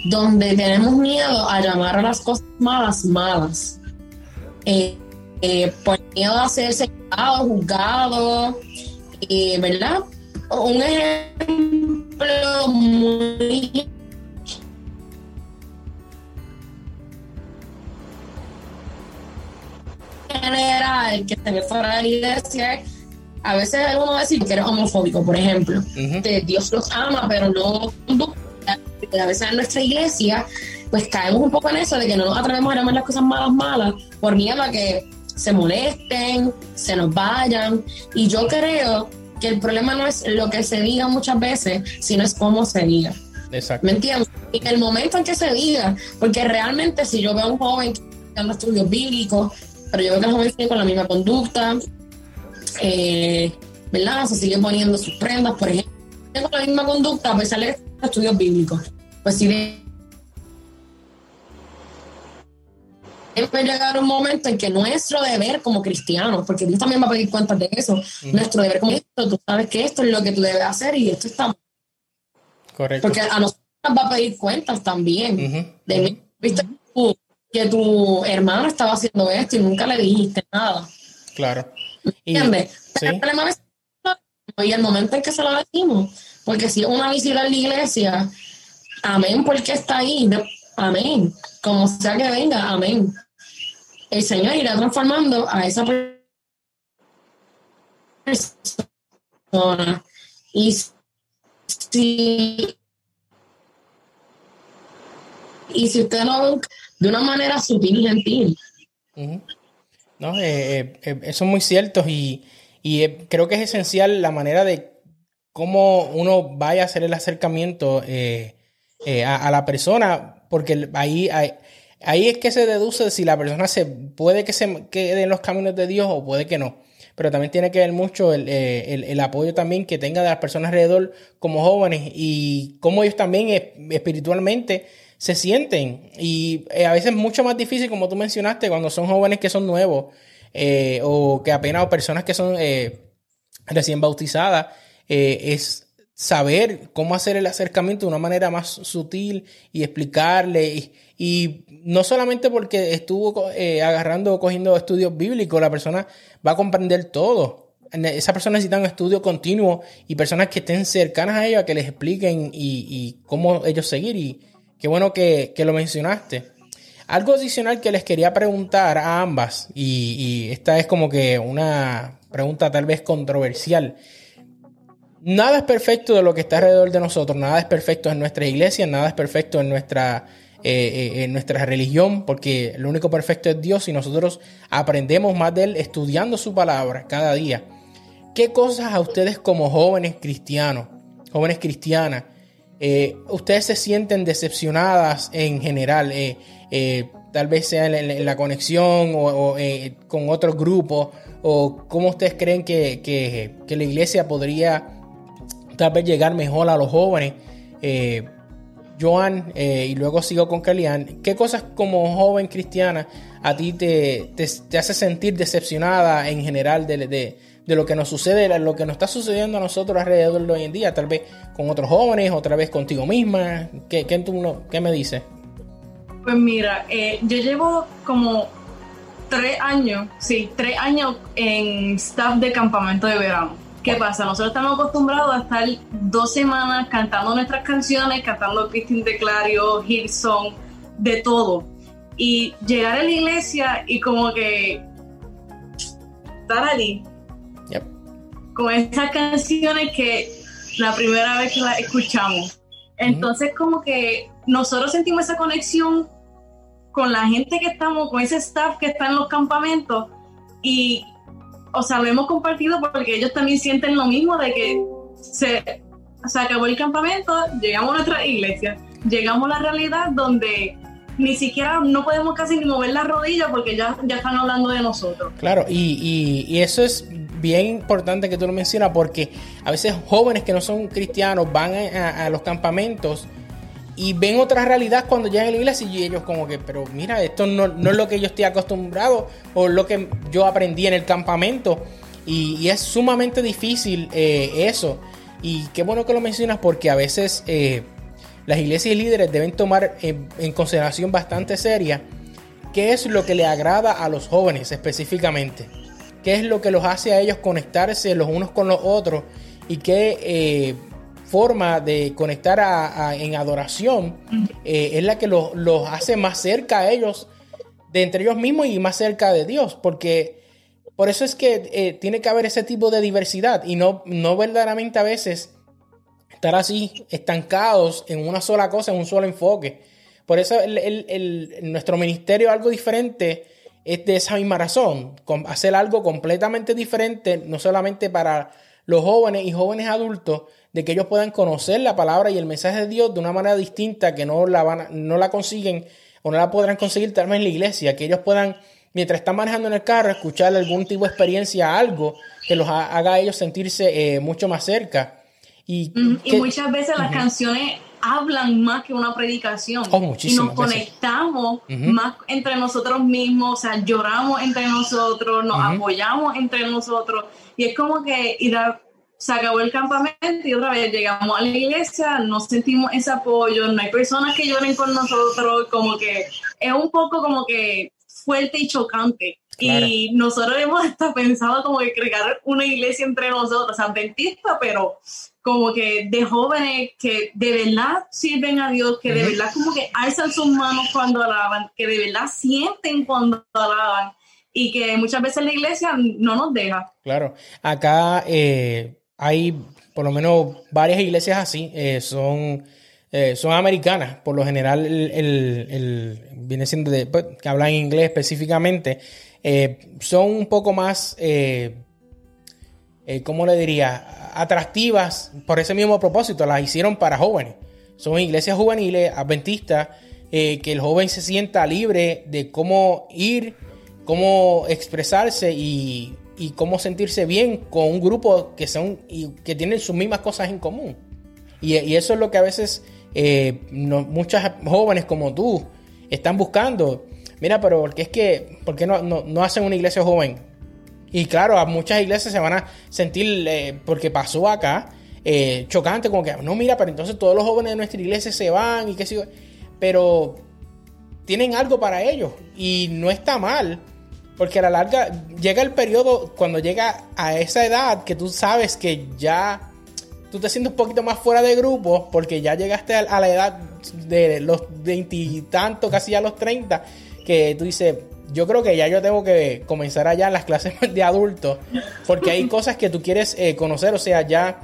donde tenemos miedo a llamar a las cosas malas malas. Eh, eh, por miedo a ser señalado, juzgado, eh, ¿verdad? Un ejemplo muy general que se ve fuera de la iglesia a veces uno va a decir que eres homofóbico, por ejemplo. Dios los ama, pero no a veces en nuestra iglesia, pues caemos un poco en eso de que no nos atrevemos a llamar las cosas malas malas por miedo a que se molesten, se nos vayan. Y yo creo que el problema no es lo que se diga muchas veces, sino es cómo se diga. Exacto. ¿Me entiendes? En el momento en que se diga, porque realmente si yo veo a un joven que está estudios bíblicos, pero yo veo que el joven sigue con la misma conducta, eh, ¿verdad? Se sigue poniendo sus prendas, por ejemplo, tengo la misma conducta, pues sale estudios bíblicos. Pues si debe llegar un momento en que nuestro deber como cristianos, porque Dios también va a pedir cuentas de eso, nuestro deber como esto, tú sabes que esto es lo que tú debes hacer y esto está Correcto. Porque a nosotros va a pedir cuentas también. de Viste que tu hermano estaba haciendo esto y nunca le dijiste nada. Claro. ¿Entiendes? Y el momento en que se lo decimos, porque si es una visita a la iglesia, amén, porque está ahí, amén, como sea que venga, amén. El Señor irá transformando a esa persona. Y si, y si usted no de una manera sutil y gentil. No, eh, eh, eh, eso es muy cierto y, y creo que es esencial la manera de cómo uno vaya a hacer el acercamiento a, la persona, porque ahí, ahí, es que se deduce si la persona se puede que se quede en los caminos de Dios o puede que no. Pero también tiene que ver mucho el, el apoyo también que tenga de las personas alrededor como jóvenes y cómo ellos también espiritualmente se sienten. Y eh, a veces es mucho más difícil, como tú mencionaste, cuando son jóvenes que son nuevos eh, o que apenas o personas que son eh, recién bautizadas, es saber cómo hacer el acercamiento de una manera más sutil y explicarle. Y, no solamente porque estuvo agarrando o cogiendo estudios bíblicos, la persona va a comprender todo. Esa persona necesita un estudio continuo y personas que estén cercanas a ella que les expliquen y cómo ellos seguir. Y, Qué bueno que, lo mencionaste. Algo adicional que les quería preguntar a ambas, y, esta es como que una pregunta tal vez controversial. Nada es perfecto de lo que está alrededor de nosotros, nada es perfecto en nuestra iglesia, nada es perfecto en nuestra, eh, eh, en nuestra religión, porque lo único perfecto es Dios y nosotros aprendemos más de Él estudiando su palabra cada día. ¿Qué cosas a ustedes como jóvenes cristianos, jóvenes cristianas, eh, ustedes se sienten decepcionadas en general, eh, eh, tal vez sea en, la conexión o, con otro grupo, o cómo ustedes creen que, la iglesia podría tal vez llegar mejor a los jóvenes. Joan, y luego sigo con Kalian, ¿qué cosas como joven cristiana a ti te, te, hace sentir decepcionada en general de, de de lo que nos sucede, lo que nos está sucediendo a nosotros alrededor de hoy en día, tal vez con otros jóvenes, otra vez contigo misma. ¿Qué, qué, tú, qué me dices? Pues mira, eh, yo llevo como tres años, sí, tres años en staff de campamento de verano. ¿Qué pasa? Nosotros estamos acostumbrados a estar dos semanas cantando nuestras canciones, cantando Christine de Clario, Hillsong, de todo. Y llegar a la iglesia y como que estar allí. Con esas canciones que la primera vez que las escuchamos. Entonces como que nosotros sentimos esa conexión con la gente que estamos, con ese staff que está en los campamentos y, o sea, lo hemos compartido porque ellos también sienten lo mismo de que se, se acabó el campamento, llegamos a nuestra iglesia, llegamos a la realidad donde ni siquiera no podemos casi ni mover la rodilla porque ya, ya están hablando de nosotros. Claro, y, y, eso es bien importante que tú lo mencionas porque a veces jóvenes que no son cristianos van a, los campamentos y ven otra realidad cuando llegan a la iglesia y ellos como que, pero mira, esto no, no es lo que yo estoy acostumbrado o lo que yo aprendí en el campamento. Y, es sumamente difícil eh, eso. Y qué bueno que lo mencionas porque a veces eh, las iglesias y líderes deben tomar en, consideración bastante seria qué es lo que le agrada a los jóvenes específicamente, qué es lo que los hace a ellos conectarse los unos con los otros y qué eh, forma de conectar en adoración eh, es la que los, hace más cerca a ellos, de entre ellos mismos y más cerca de Dios, porque por eso es que eh, tiene que haber ese tipo de diversidad y no, no verdaderamente a veces estar así estancados en una sola cosa, en un solo enfoque. Por eso nuestro ministerio algo diferente es de esa misma razón, hacer algo completamente diferente, no solamente para los jóvenes y jóvenes adultos, de que ellos puedan conocer la palabra y el mensaje de Dios de una manera distinta que no la, van no la consiguen o no la podrán conseguir tal vez en la iglesia, que ellos puedan, mientras están manejando en el carro, escuchar algún tipo de experiencia, algo que los haga a ellos sentirse eh, mucho más cerca. Y, muchas veces las canciones hablan más que una predicación. Oh, y nos conectamos más entre nosotros mismos, o sea, lloramos entre nosotros, nos apoyamos entre nosotros. Y es como que ir se acabó el campamento y otra vez llegamos a la iglesia, no sentimos ese apoyo, no hay personas que lloren con nosotros, como que es un poco como que fuerte y chocante. Y nosotros hemos hasta pensado como que crear una iglesia entre nosotros, adventista, pero como que de jóvenes que de verdad sirven a Dios, que de verdad como que alzan sus manos cuando alaban, que de verdad sienten cuando alaban y que muchas veces la iglesia no nos deja. Claro, acá eh, hay por lo menos varias iglesias así, eh, son, eh, son americanas, por lo general el, viene siendo de, pues, que hablan inglés específicamente, son un poco más, ¿cómo le diría? atractivas por ese mismo propósito, las hicieron para jóvenes. Son iglesias juveniles, adventistas, eh, que el joven se sienta libre de cómo ir, cómo expresarse y, cómo sentirse bien con un grupo que, son, y que tienen sus mismas cosas en común. Y, eso es lo que a veces eh, muchas jóvenes como tú están buscando. Mira, pero porque es que, ¿por qué no, no hacen una iglesia joven? Y claro, a muchas iglesias se van a sentir, eh, porque pasó acá, eh, chocante, como que, no, mira, pero entonces todos los jóvenes de nuestra iglesia se van y qué sé yo. Pero tienen algo para ellos y no está mal, porque a la larga llega el periodo, cuando llega a esa edad que tú sabes que ya tú te sientes un poquito más fuera de grupo, porque ya llegaste a, la edad de los veintitantos, casi a los treinta, que tú dices, yo creo que ya yo tengo que comenzar allá las clases de adultos, porque hay cosas que tú quieres eh, conocer, o sea, ya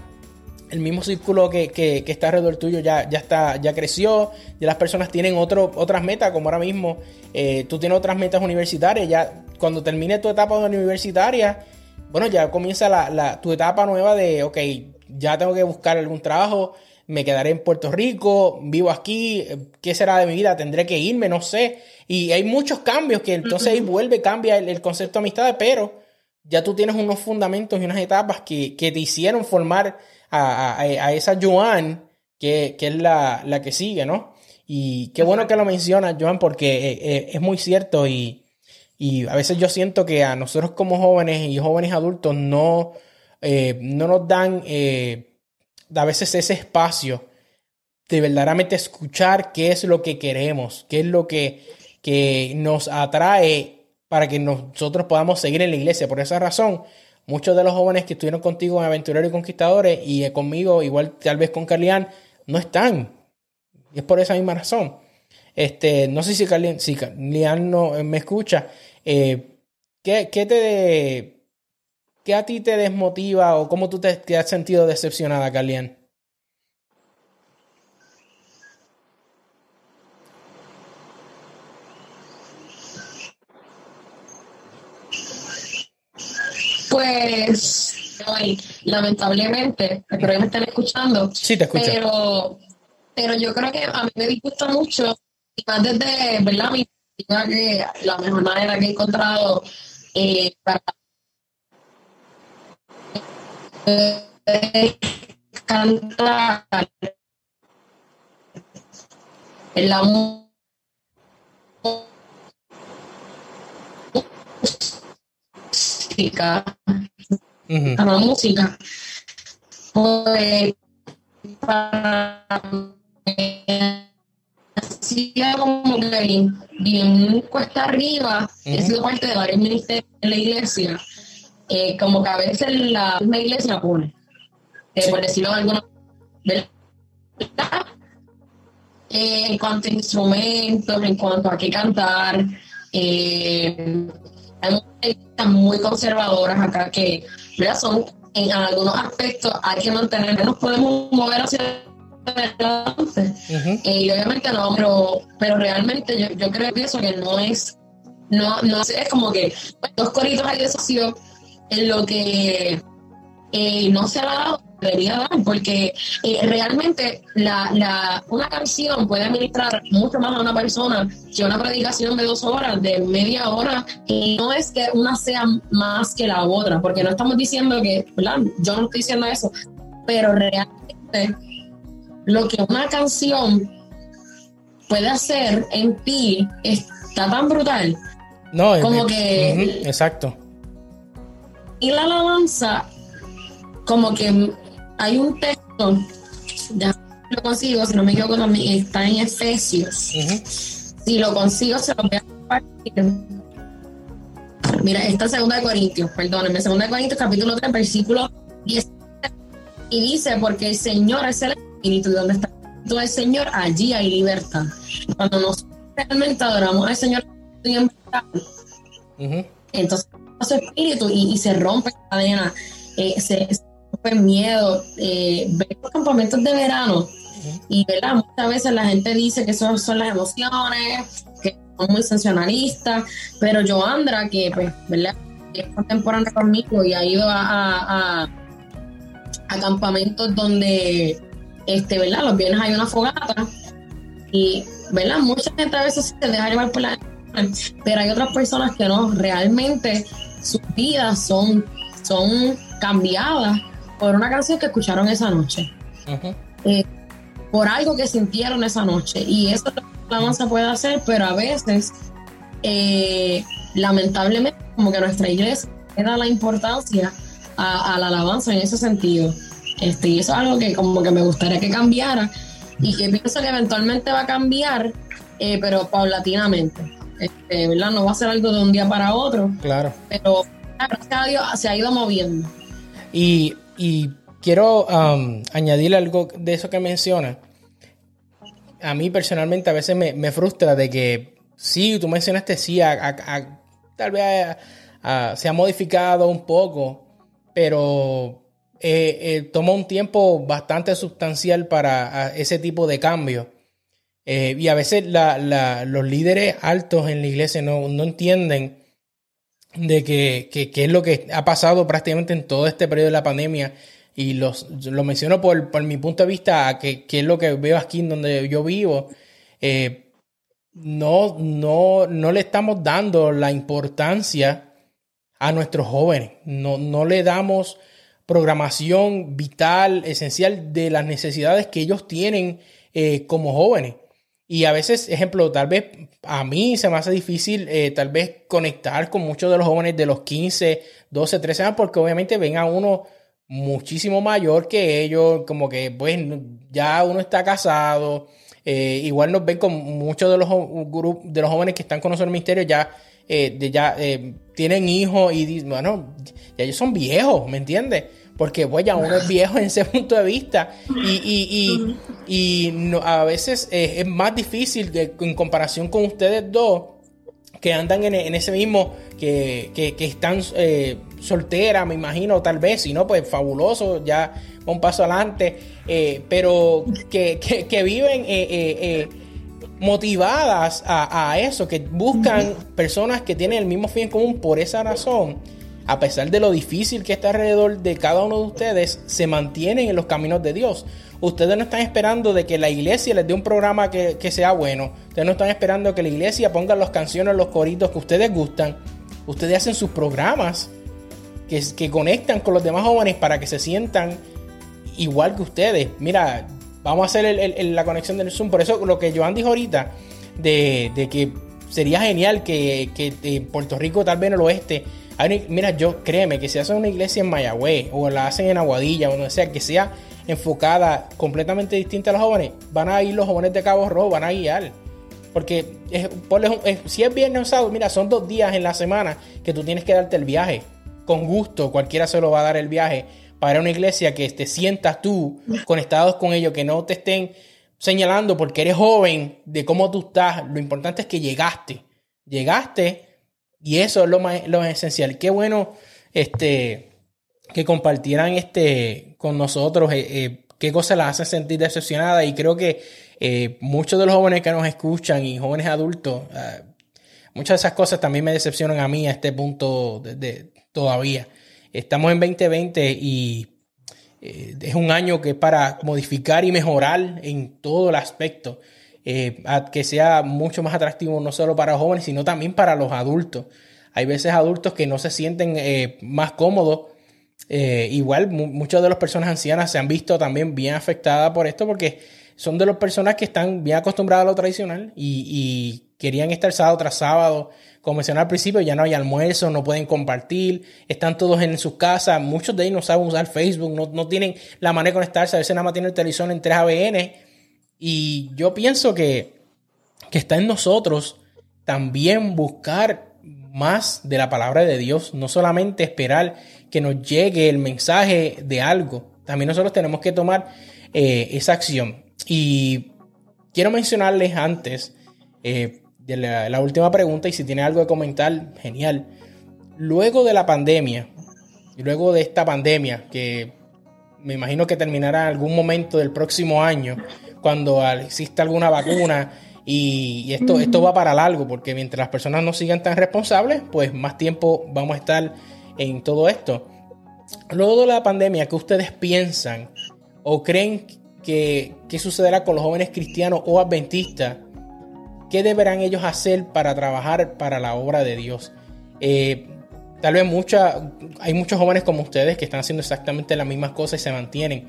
el mismo círculo que, que, está alrededor tuyo ya, ya, está, ya creció, ya las personas tienen otro, otras metas, como ahora mismo eh, tú tienes otras metas universitarias, ya cuando termine tu etapa universitaria, bueno, ya comienza la, tu etapa nueva de, ok, ya tengo que buscar algún trabajo, me quedaré en Puerto Rico, vivo aquí, ¿qué será de mi vida? Tendré que irme, no sé. Y hay muchos cambios que entonces ahí vuelve, cambia el, concepto de amistad, pero ya tú tienes unos fundamentos y unas etapas que, te hicieron formar a, esa Joan, que, es la, que sigue, ¿no? Y qué bueno que lo mencionas, Joan, porque eh, eh, es muy cierto y, a veces yo siento que a nosotros como jóvenes y jóvenes adultos no, eh, no nos dan a veces ese espacio de verdaderamente escuchar qué es lo que queremos, qué es lo que, que nos atrae para que nosotros podamos seguir en la iglesia. Por esa razón, muchos de los jóvenes que estuvieron contigo en Aventureros y Conquistadores y conmigo, igual tal vez con Carlián, no están. Y es por esa misma razón. Este, no sé si Carlian, si no me escucha. Eh, ¿qué, ¿Qué te ¿qué a ti te desmotiva o cómo tú te, has sentido decepcionada, Carlian? Pues, lamentablemente, espero que me estén escuchando. Sí, te escucho. Pero, pero yo creo que a mí me disgusta mucho, y más desde, ¿verdad? Mi, que la mejor manera que he encontrado eh, para cantar en la música, a la música, pues para hacía como que bien, cuesta arriba, he sido parte de varios ministerios de la iglesia eh, como que a veces la misma iglesia pone, eh, por decirlo de alguna manera, eh, en cuanto a instrumentos, en cuanto a qué cantar, hay muchas muy conservadoras acá que son en algunos aspectos hay que mantener, nos podemos mover hacia adelante. y obviamente no, pero, pero realmente yo, yo creo que pienso que no es, no, no es, como que dos coritos hay de socio en lo que eh, no se ha dado debería dar, porque eh, realmente la, la, una canción puede administrar mucho más a una persona que una predicación de dos horas, de media hora, y no es que una sea más que la otra, porque no estamos diciendo que, yo no estoy diciendo eso, pero realmente lo que una canción puede hacer en ti está tan brutal. No, como que... exacto y la alabanza, como que hay un texto, ya lo consigo, si no me equivoco también, está en Efesios. Si lo consigo, se lo voy a compartir. Mira, esta segunda de Corintios, perdónenme, segunda de Corintios, capítulo 3, versículo 10. Y dice, porque el Señor es el Espíritu, y donde está el Señor, allí hay libertad. Cuando nos realmente adoramos al Señor, entonces su espíritu y, se rompe la cadena, eh, se, rompe el miedo. Eh, ver los campamentos de verano y ¿verdad? muchas veces la gente dice que eso son las emociones, que son muy sensacionalistas, pero Joandra, que pues, ¿verdad? es contemporánea conmigo y ha ido a, a, campamentos donde este, ¿verdad? los viernes hay una fogata y ¿verdad? mucha gente a veces se deja llevar por la pero hay otras personas que no, realmente sus vidas son, son cambiadas por una canción que escucharon esa noche. Eh, por algo que sintieron esa noche. Y eso es lo que la alabanza puede hacer, pero a veces, eh, lamentablemente, como que nuestra iglesia da la importancia a, la alabanza en ese sentido. Este, y eso es algo que como que me gustaría que cambiara y que pienso que eventualmente va a cambiar, eh, pero paulatinamente. Este, ¿verdad? No va a ser algo de un día para otro. Claro. Pero gracias a Dios se ha ido moviendo. Y, quiero um, añadir algo de eso que menciona. A mí personalmente a veces me, frustra de que sí, tú mencionaste sí, tal vez se ha modificado un poco, pero eh, eh, toma un tiempo bastante sustancial para ese tipo de cambio. Eh, y a veces los líderes altos en la iglesia no, entienden de que, es lo que ha pasado prácticamente en todo este periodo de la pandemia. Y los, lo menciono por, por mi punto de vista, que, es lo que veo aquí en donde yo vivo. Eh, no, no, no le estamos dando la importancia a nuestros jóvenes. No, no le damos programación vital, esencial de las necesidades que ellos tienen eh, como jóvenes. Y a veces, ejemplo, tal vez a mí se me hace difícil eh, tal vez conectar con muchos de los jóvenes de los 15, 12, 13 años, porque obviamente ven a uno muchísimo mayor que ellos, como que pues ya uno está casado, eh, igual nos ven con muchos de los de los jóvenes que están con nosotros en el ministerio ya, eh, ya tienen hijos y bueno, ya ellos son viejos, ¿me entiendes? Porque pues ya uno es viejo en ese punto de vista. Y, y, a veces es, más difícil en comparación con ustedes dos que andan en, ese mismo, que, que, están eh, solteras, me imagino, tal vez, si no, pues fabuloso, ya un paso adelante, eh, pero que, que, viven eh, eh, motivadas a, a, eso, que buscan personas que tienen el mismo fin en común por esa razón a pesar de lo difícil que está alrededor de cada uno de ustedes, se mantienen en los caminos de Dios. Ustedes no están esperando de que la iglesia les dé un programa que, sea bueno. Ustedes no están esperando que la iglesia ponga las canciones, los coritos que ustedes gustan. Ustedes hacen sus programas que, que conectan con los demás jóvenes para que se sientan igual que ustedes. Mira, vamos a hacer la conexión del Zoom. Por eso lo que Joan dijo ahorita, de, que sería genial que, que en Puerto Rico, tal vez en el oeste, mira, yo créeme que si hacen una iglesia en Mayagüez o la hacen en Aguadilla o donde sea, que sea enfocada completamente distinta a los jóvenes, van a ir los jóvenes de Cabo Rojo, van a guiar. Porque si es viernes o sábado, mira, son dos días en la semana que tú tienes que darte el viaje. Con gusto, cualquiera se lo va a dar el viaje para una iglesia que te sientas tú conectados con ellos, que no te estén señalando porque eres joven de cómo tú estás. Lo importante es que llegaste. Llegaste y eso es lo más, lo esencial. Qué bueno este, que compartieran este, con nosotros eh, eh, qué cosas las hacen sentir decepcionadas. Y creo que eh, muchos de los jóvenes que nos escuchan y jóvenes adultos, muchas de esas cosas también me decepcionan a mí a este punto de, todavía. Estamos en 2020 y es un año que para modificar y mejorar en todo el aspecto. Eh, que sea mucho más atractivo no solo para jóvenes, sino también para los adultos. Hay veces adultos que no se sienten eh, más cómodos. Eh, igual, muchas de las personas ancianas se han visto también bien afectadas por esto porque son de las personas que están bien acostumbradas a lo tradicional y, querían estar sábado tras sábado. Como mencioné al principio, ya no hay almuerzo, no pueden compartir, están todos en sus casas. Muchos de ellos no saben usar Facebook, no, no tienen la manera de conectarse. A veces nada más tienen el televisor en 3 ABN y yo pienso que, está en nosotros también buscar más de la palabra de Dios, no solamente esperar que nos llegue el mensaje de algo, también nosotros tenemos que tomar eh, esa acción. Y quiero mencionarles antes eh, de la, última pregunta, y si tiene algo que comentar, genial. Luego de la pandemia, luego de esta pandemia, que me imagino que terminará en algún momento del próximo año, cuando exista alguna vacuna y, esto, esto va para largo, porque mientras las personas no sigan tan responsables, pues más tiempo vamos a estar en todo esto. Luego de la pandemia, ¿qué ustedes piensan o creen que, sucederá con los jóvenes cristianos o adventistas? ¿Qué deberán ellos hacer para trabajar para la obra de Dios? Eh, tal vez mucha, hay muchos jóvenes como ustedes que están haciendo exactamente las mismas cosas y se mantienen.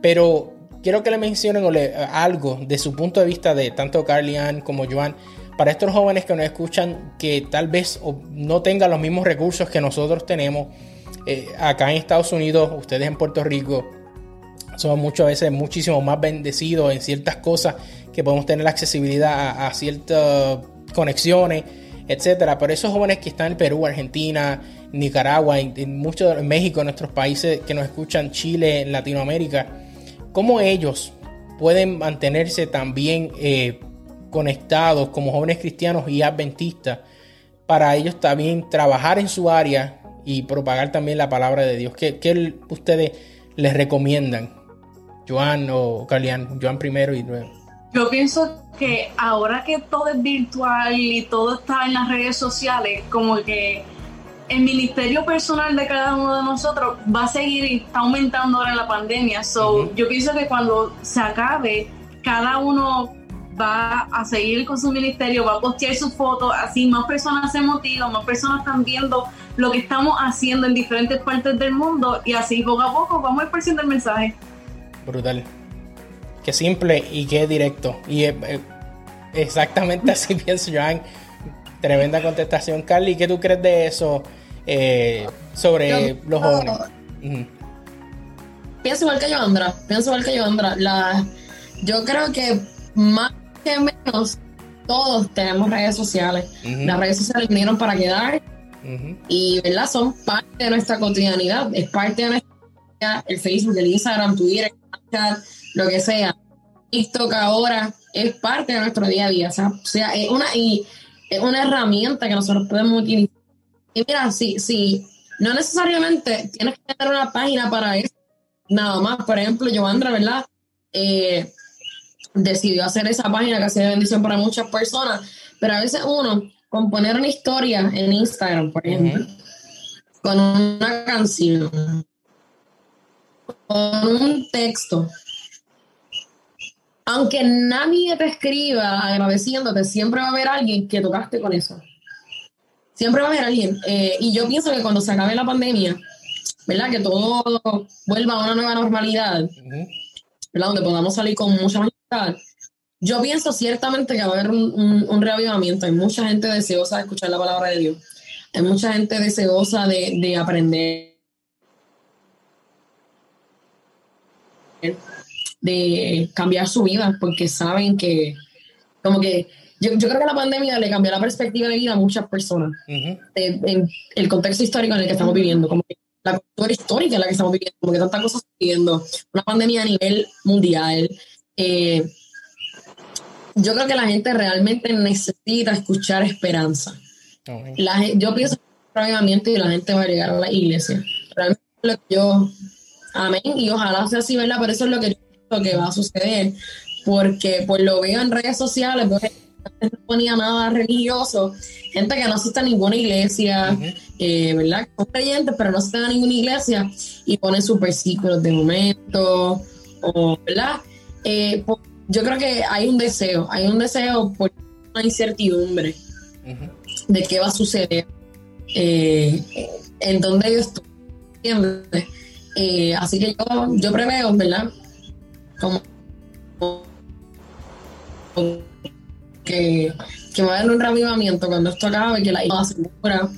Pero quiero que le mencionen algo de su punto de vista de tanto Carlian como Joan para estos jóvenes que nos escuchan que tal vez no tengan los mismos recursos que nosotros tenemos eh, acá en Estados Unidos, ustedes en Puerto Rico somos muchas veces muchísimo más bendecidos en ciertas cosas que podemos tener la accesibilidad a, ciertas conexiones, etcétera. Pero esos jóvenes que están en Perú, Argentina, Nicaragua, en, en muchos México, en nuestros países que nos escuchan, Chile, Latinoamérica, cómo ellos pueden mantenerse también eh, conectados como jóvenes cristianos y adventistas para ellos también trabajar en su área y propagar también la palabra de Dios. ¿Qué, ustedes les recomiendan? Joan o Calian, Joan primero y luego. Yo pienso que ahora que todo es virtual y todo está en las redes sociales, como que el ministerio personal de cada uno de nosotros va a seguir y está aumentando ahora en la pandemia. So, Yo pienso que cuando se acabe, cada uno va a seguir con su ministerio, va a postear sus fotos, así más personas se motivan, más personas están viendo lo que estamos haciendo en diferentes partes del mundo y así poco a poco vamos esparciendo el mensaje. Brutal. Qué simple y qué directo. Y eh, exactamente así pienso, Joan Tremenda contestación, Carly. ¿Qué tú crees de eso eh, sobre los jóvenes? Pienso igual que yo, Andra. Pienso igual que yo, Andra. La, yo creo que más que menos todos tenemos redes sociales. Las redes sociales vinieron para quedar y ¿verdad? son parte de nuestra cotidianidad, es parte de nuestra el Facebook, el Instagram, Twitter, lo que sea. TikTok ahora es parte de nuestro día a día. O sea, es una, y es una herramienta que nosotros podemos utilizar. Y mira, si, si no necesariamente tienes que tener una página para eso, nada más. Por ejemplo, Joandra, ¿verdad? Eh, decidió hacer esa página que ha sido bendición para muchas personas, pero a veces uno, con poner una historia en Instagram, por ejemplo, con una canción, con un texto, aunque nadie te escriba agradeciéndote, siempre va a haber alguien que tocaste con eso. Siempre va a haber alguien. Eh, y yo pienso que cuando se acabe la pandemia, ¿verdad? Que todo vuelva a una nueva normalidad, ¿verdad? Donde podamos salir con mucha más Yo pienso ciertamente que va a haber un, reavivamiento. Hay mucha gente deseosa de escuchar la palabra de Dios. Hay mucha gente deseosa de, de aprender de cambiar su vida porque saben que, como que, yo, yo, creo que la pandemia le cambió la perspectiva de vida a muchas personas en, el contexto histórico en el que estamos viviendo, como que la cultura histórica en la que estamos viviendo, como que tantas cosas viviendo, una pandemia a nivel mundial. Eh, yo creo que la gente realmente necesita escuchar esperanza. La, yo pienso en un y la gente va a llegar a la iglesia. Realmente lo que yo, amén, y ojalá sea así, ¿verdad? Pero eso es lo que yo que va a suceder, porque pues lo veo en redes sociales, porque no ponía nada religioso, gente que no asiste a ninguna iglesia, eh, ¿verdad? Son creyentes, pero no asisten a ninguna iglesia y ponen sus versículos de momento, o, ¿verdad? Eh, pues, yo creo que hay un deseo, hay un deseo por una incertidumbre de qué va a suceder, eh, en donde yo estoy. así que yo, yo preveo, ¿verdad? Como que, que va a haber un reavivamiento cuando esto acabe, que la isla segura.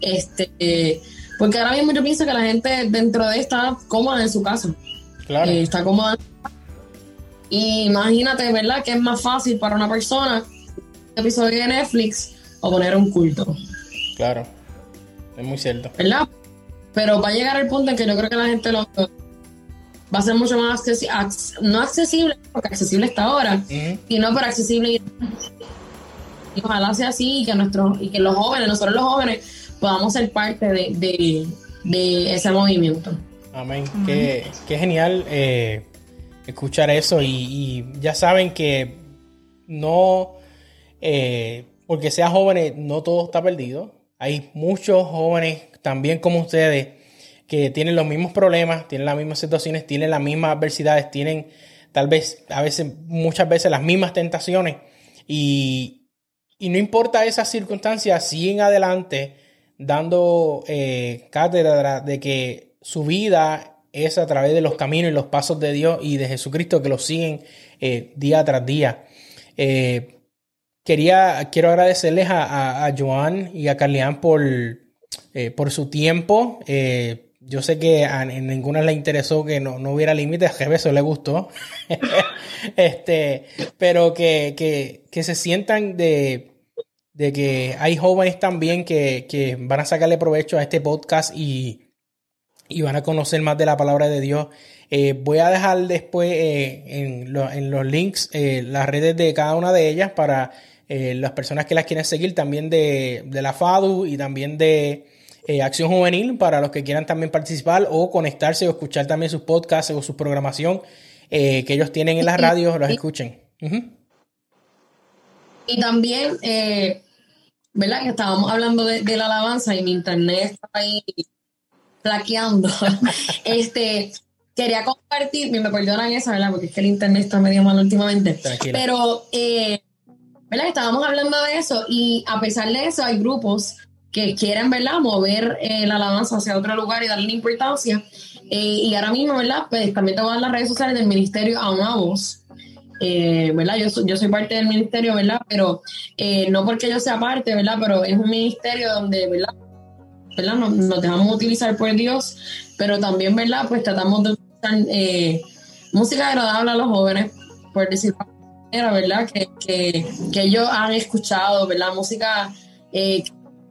Este, porque ahora mismo yo pienso que la gente dentro de está cómoda en su casa. Claro. Eh, está cómoda. Y imagínate, ¿verdad? Que es más fácil para una persona un episodio de Netflix o poner un culto. Claro. Es muy cierto. ¿Verdad? Pero va a llegar el punto en que yo creo que la gente lo va a ser mucho más accesible, no accesible, porque accesible está ahora, sino por accesible. Y ojalá sea así y que, nuestros, y que los jóvenes, nosotros los jóvenes, podamos ser parte de, ese movimiento. Amén. Qué, genial eh, escuchar eso y, ya saben que no, eh, porque sean jóvenes, no todo está perdido. Hay muchos jóvenes también como ustedes que tienen los mismos problemas, tienen las mismas situaciones, tienen las mismas adversidades, tienen tal vez, a veces, muchas veces las mismas tentaciones. Y, no importa esas circunstancias, siguen adelante dando eh, cátedra de que su vida es a través de los caminos y los pasos de Dios y de Jesucristo que los siguen eh, día tras día. Eh, quería, quiero agradecerles a, a, Joan y a Carlián por, por su tiempo. Yo sé que a ninguna le interesó que no, hubiera límites, a eso le gustó. este, pero que, se sientan de, que hay jóvenes también que, van a sacarle provecho a este podcast y, van a conocer más de la palabra de Dios. Eh, voy a dejar después eh, en, los links eh, las redes de cada una de ellas para las personas que las quieren seguir, también de, de la FADU y también de eh, Acción Juvenil para los que quieran también participar o conectarse o escuchar también sus podcasts o su programación eh, que ellos tienen en las radios, los escuchen. Y también, eh, ¿verdad? Que estábamos hablando de, la alabanza y mi internet está ahí flaqueando. este, quería compartir, me perdonan esa, ¿verdad? Porque es que el internet está medio mal últimamente. Pero, ¿verdad? Estábamos hablando de eso y a pesar de eso hay grupos que quieren, ¿verdad?, mover eh, la alabanza hacia otro lugar y darle importancia. Eh, y ahora mismo, ¿verdad?, pues también tengo las redes sociales del ministerio a una voz. Eh, ¿verdad? Yo, yo soy parte del ministerio, ¿verdad? Pero no porque yo sea parte, ¿verdad? Pero es un ministerio donde, ¿verdad? ¿verdad? Nos, dejamos utilizar por Dios, pero también, ¿verdad? Pues tratamos de usar música agradable a los jóvenes, por decir ¿verdad? Que, que, que ellos han escuchado, ¿verdad? Música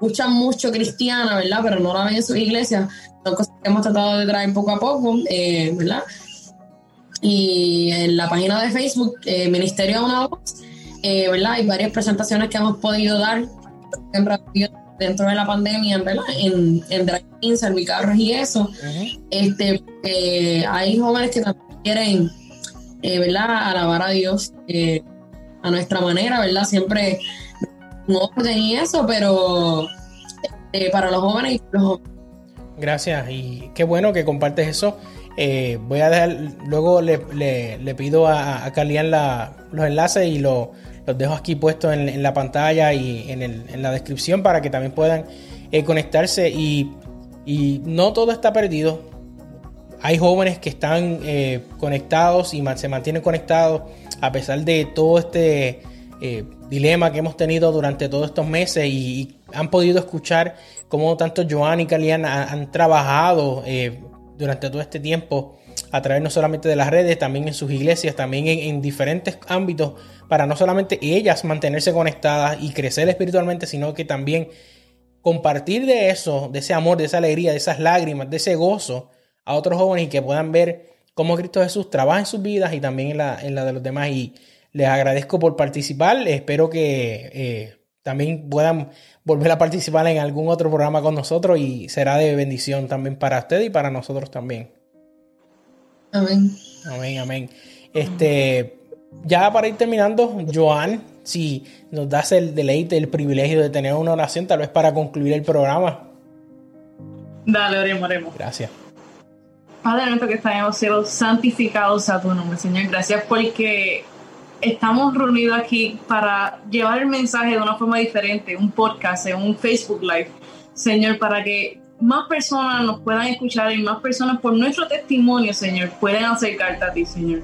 escuchan mucho cristiana, ¿verdad? Pero no la ven en sus iglesias. Son cosas que hemos tratado de traer poco a poco, eh, ¿verdad? Y en la página de Facebook, eh, Ministerio a una voz, eh, ¿verdad? Hay varias presentaciones que hemos podido dar dentro de la pandemia, ¿verdad? En, en drive-in, servicarros y eso. este, hay jóvenes que también quieren, ¿verdad? Alabar a Dios a nuestra manera, ¿verdad? Siempre un orden eso, pero eh, para los jóvenes y los. Gracias y qué bueno que compartes eso. Eh, voy a dejar, luego le, pido a, a los enlaces y los dejo aquí puestos en, la pantalla y en, la descripción para que también puedan eh, conectarse y, y, no todo está perdido. Hay jóvenes que están conectados y se mantienen conectados a pesar de todo este eh, dilema que hemos tenido durante todos estos meses y, han podido escuchar cómo tanto Joan y Calian han, trabajado eh, durante todo este tiempo a través no solamente de las redes, también en sus iglesias, también en, diferentes ámbitos, para no solamente ellas mantenerse conectadas y crecer espiritualmente, sino que también compartir de eso, de ese amor, de esa alegría, de esas lágrimas, de ese gozo a otros jóvenes y que puedan ver cómo Cristo Jesús trabaja en sus vidas y también en la, en la de los demás. Y les agradezco por participar. Espero que eh, también puedan volver a participar en algún otro programa con nosotros y será de bendición también para ustedes y para nosotros también. Amén. Amén, amén. Este, ya para ir terminando, Joan, si nos das el deleite, el privilegio de tener una oración, tal vez para concluir el programa. Dale, oremos, oremos. Gracias. Padre nuestro que está en los cielos, santificado sea tu nombre, Señor. Gracias porque estamos reunidos aquí para llevar el mensaje de una forma diferente, un podcast, un Facebook Live, Señor, para que más personas nos puedan escuchar y más personas por nuestro testimonio, Señor, puedan acercarte a ti, Señor.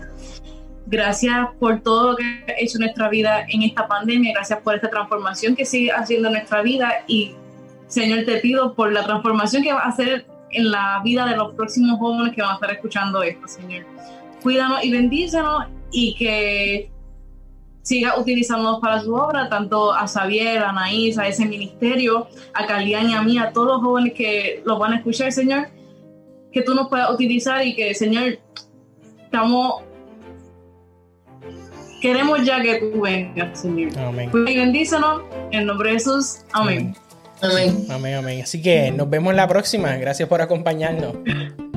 Gracias por todo lo que ha hecho en nuestra vida en esta pandemia, gracias por esta transformación que sigue haciendo en nuestra vida y, Señor, te pido por la transformación que va a hacer en la vida de los próximos jóvenes que van a estar escuchando esto, Señor. Cuídanos y bendícenos y que siga utilizándonos para su obra, tanto a Xavier, a Anaís, a ese ministerio, a Calián y a mí, a todos los jóvenes que los van a escuchar, Señor, que tú nos puedas utilizar y que, Señor, estamos queremos ya que tú vengas, Señor. Amén. Y bendícenos en nombre de Jesús. Amén. Amén. Amén, amén. Así que nos vemos la próxima. Gracias por acompañarnos.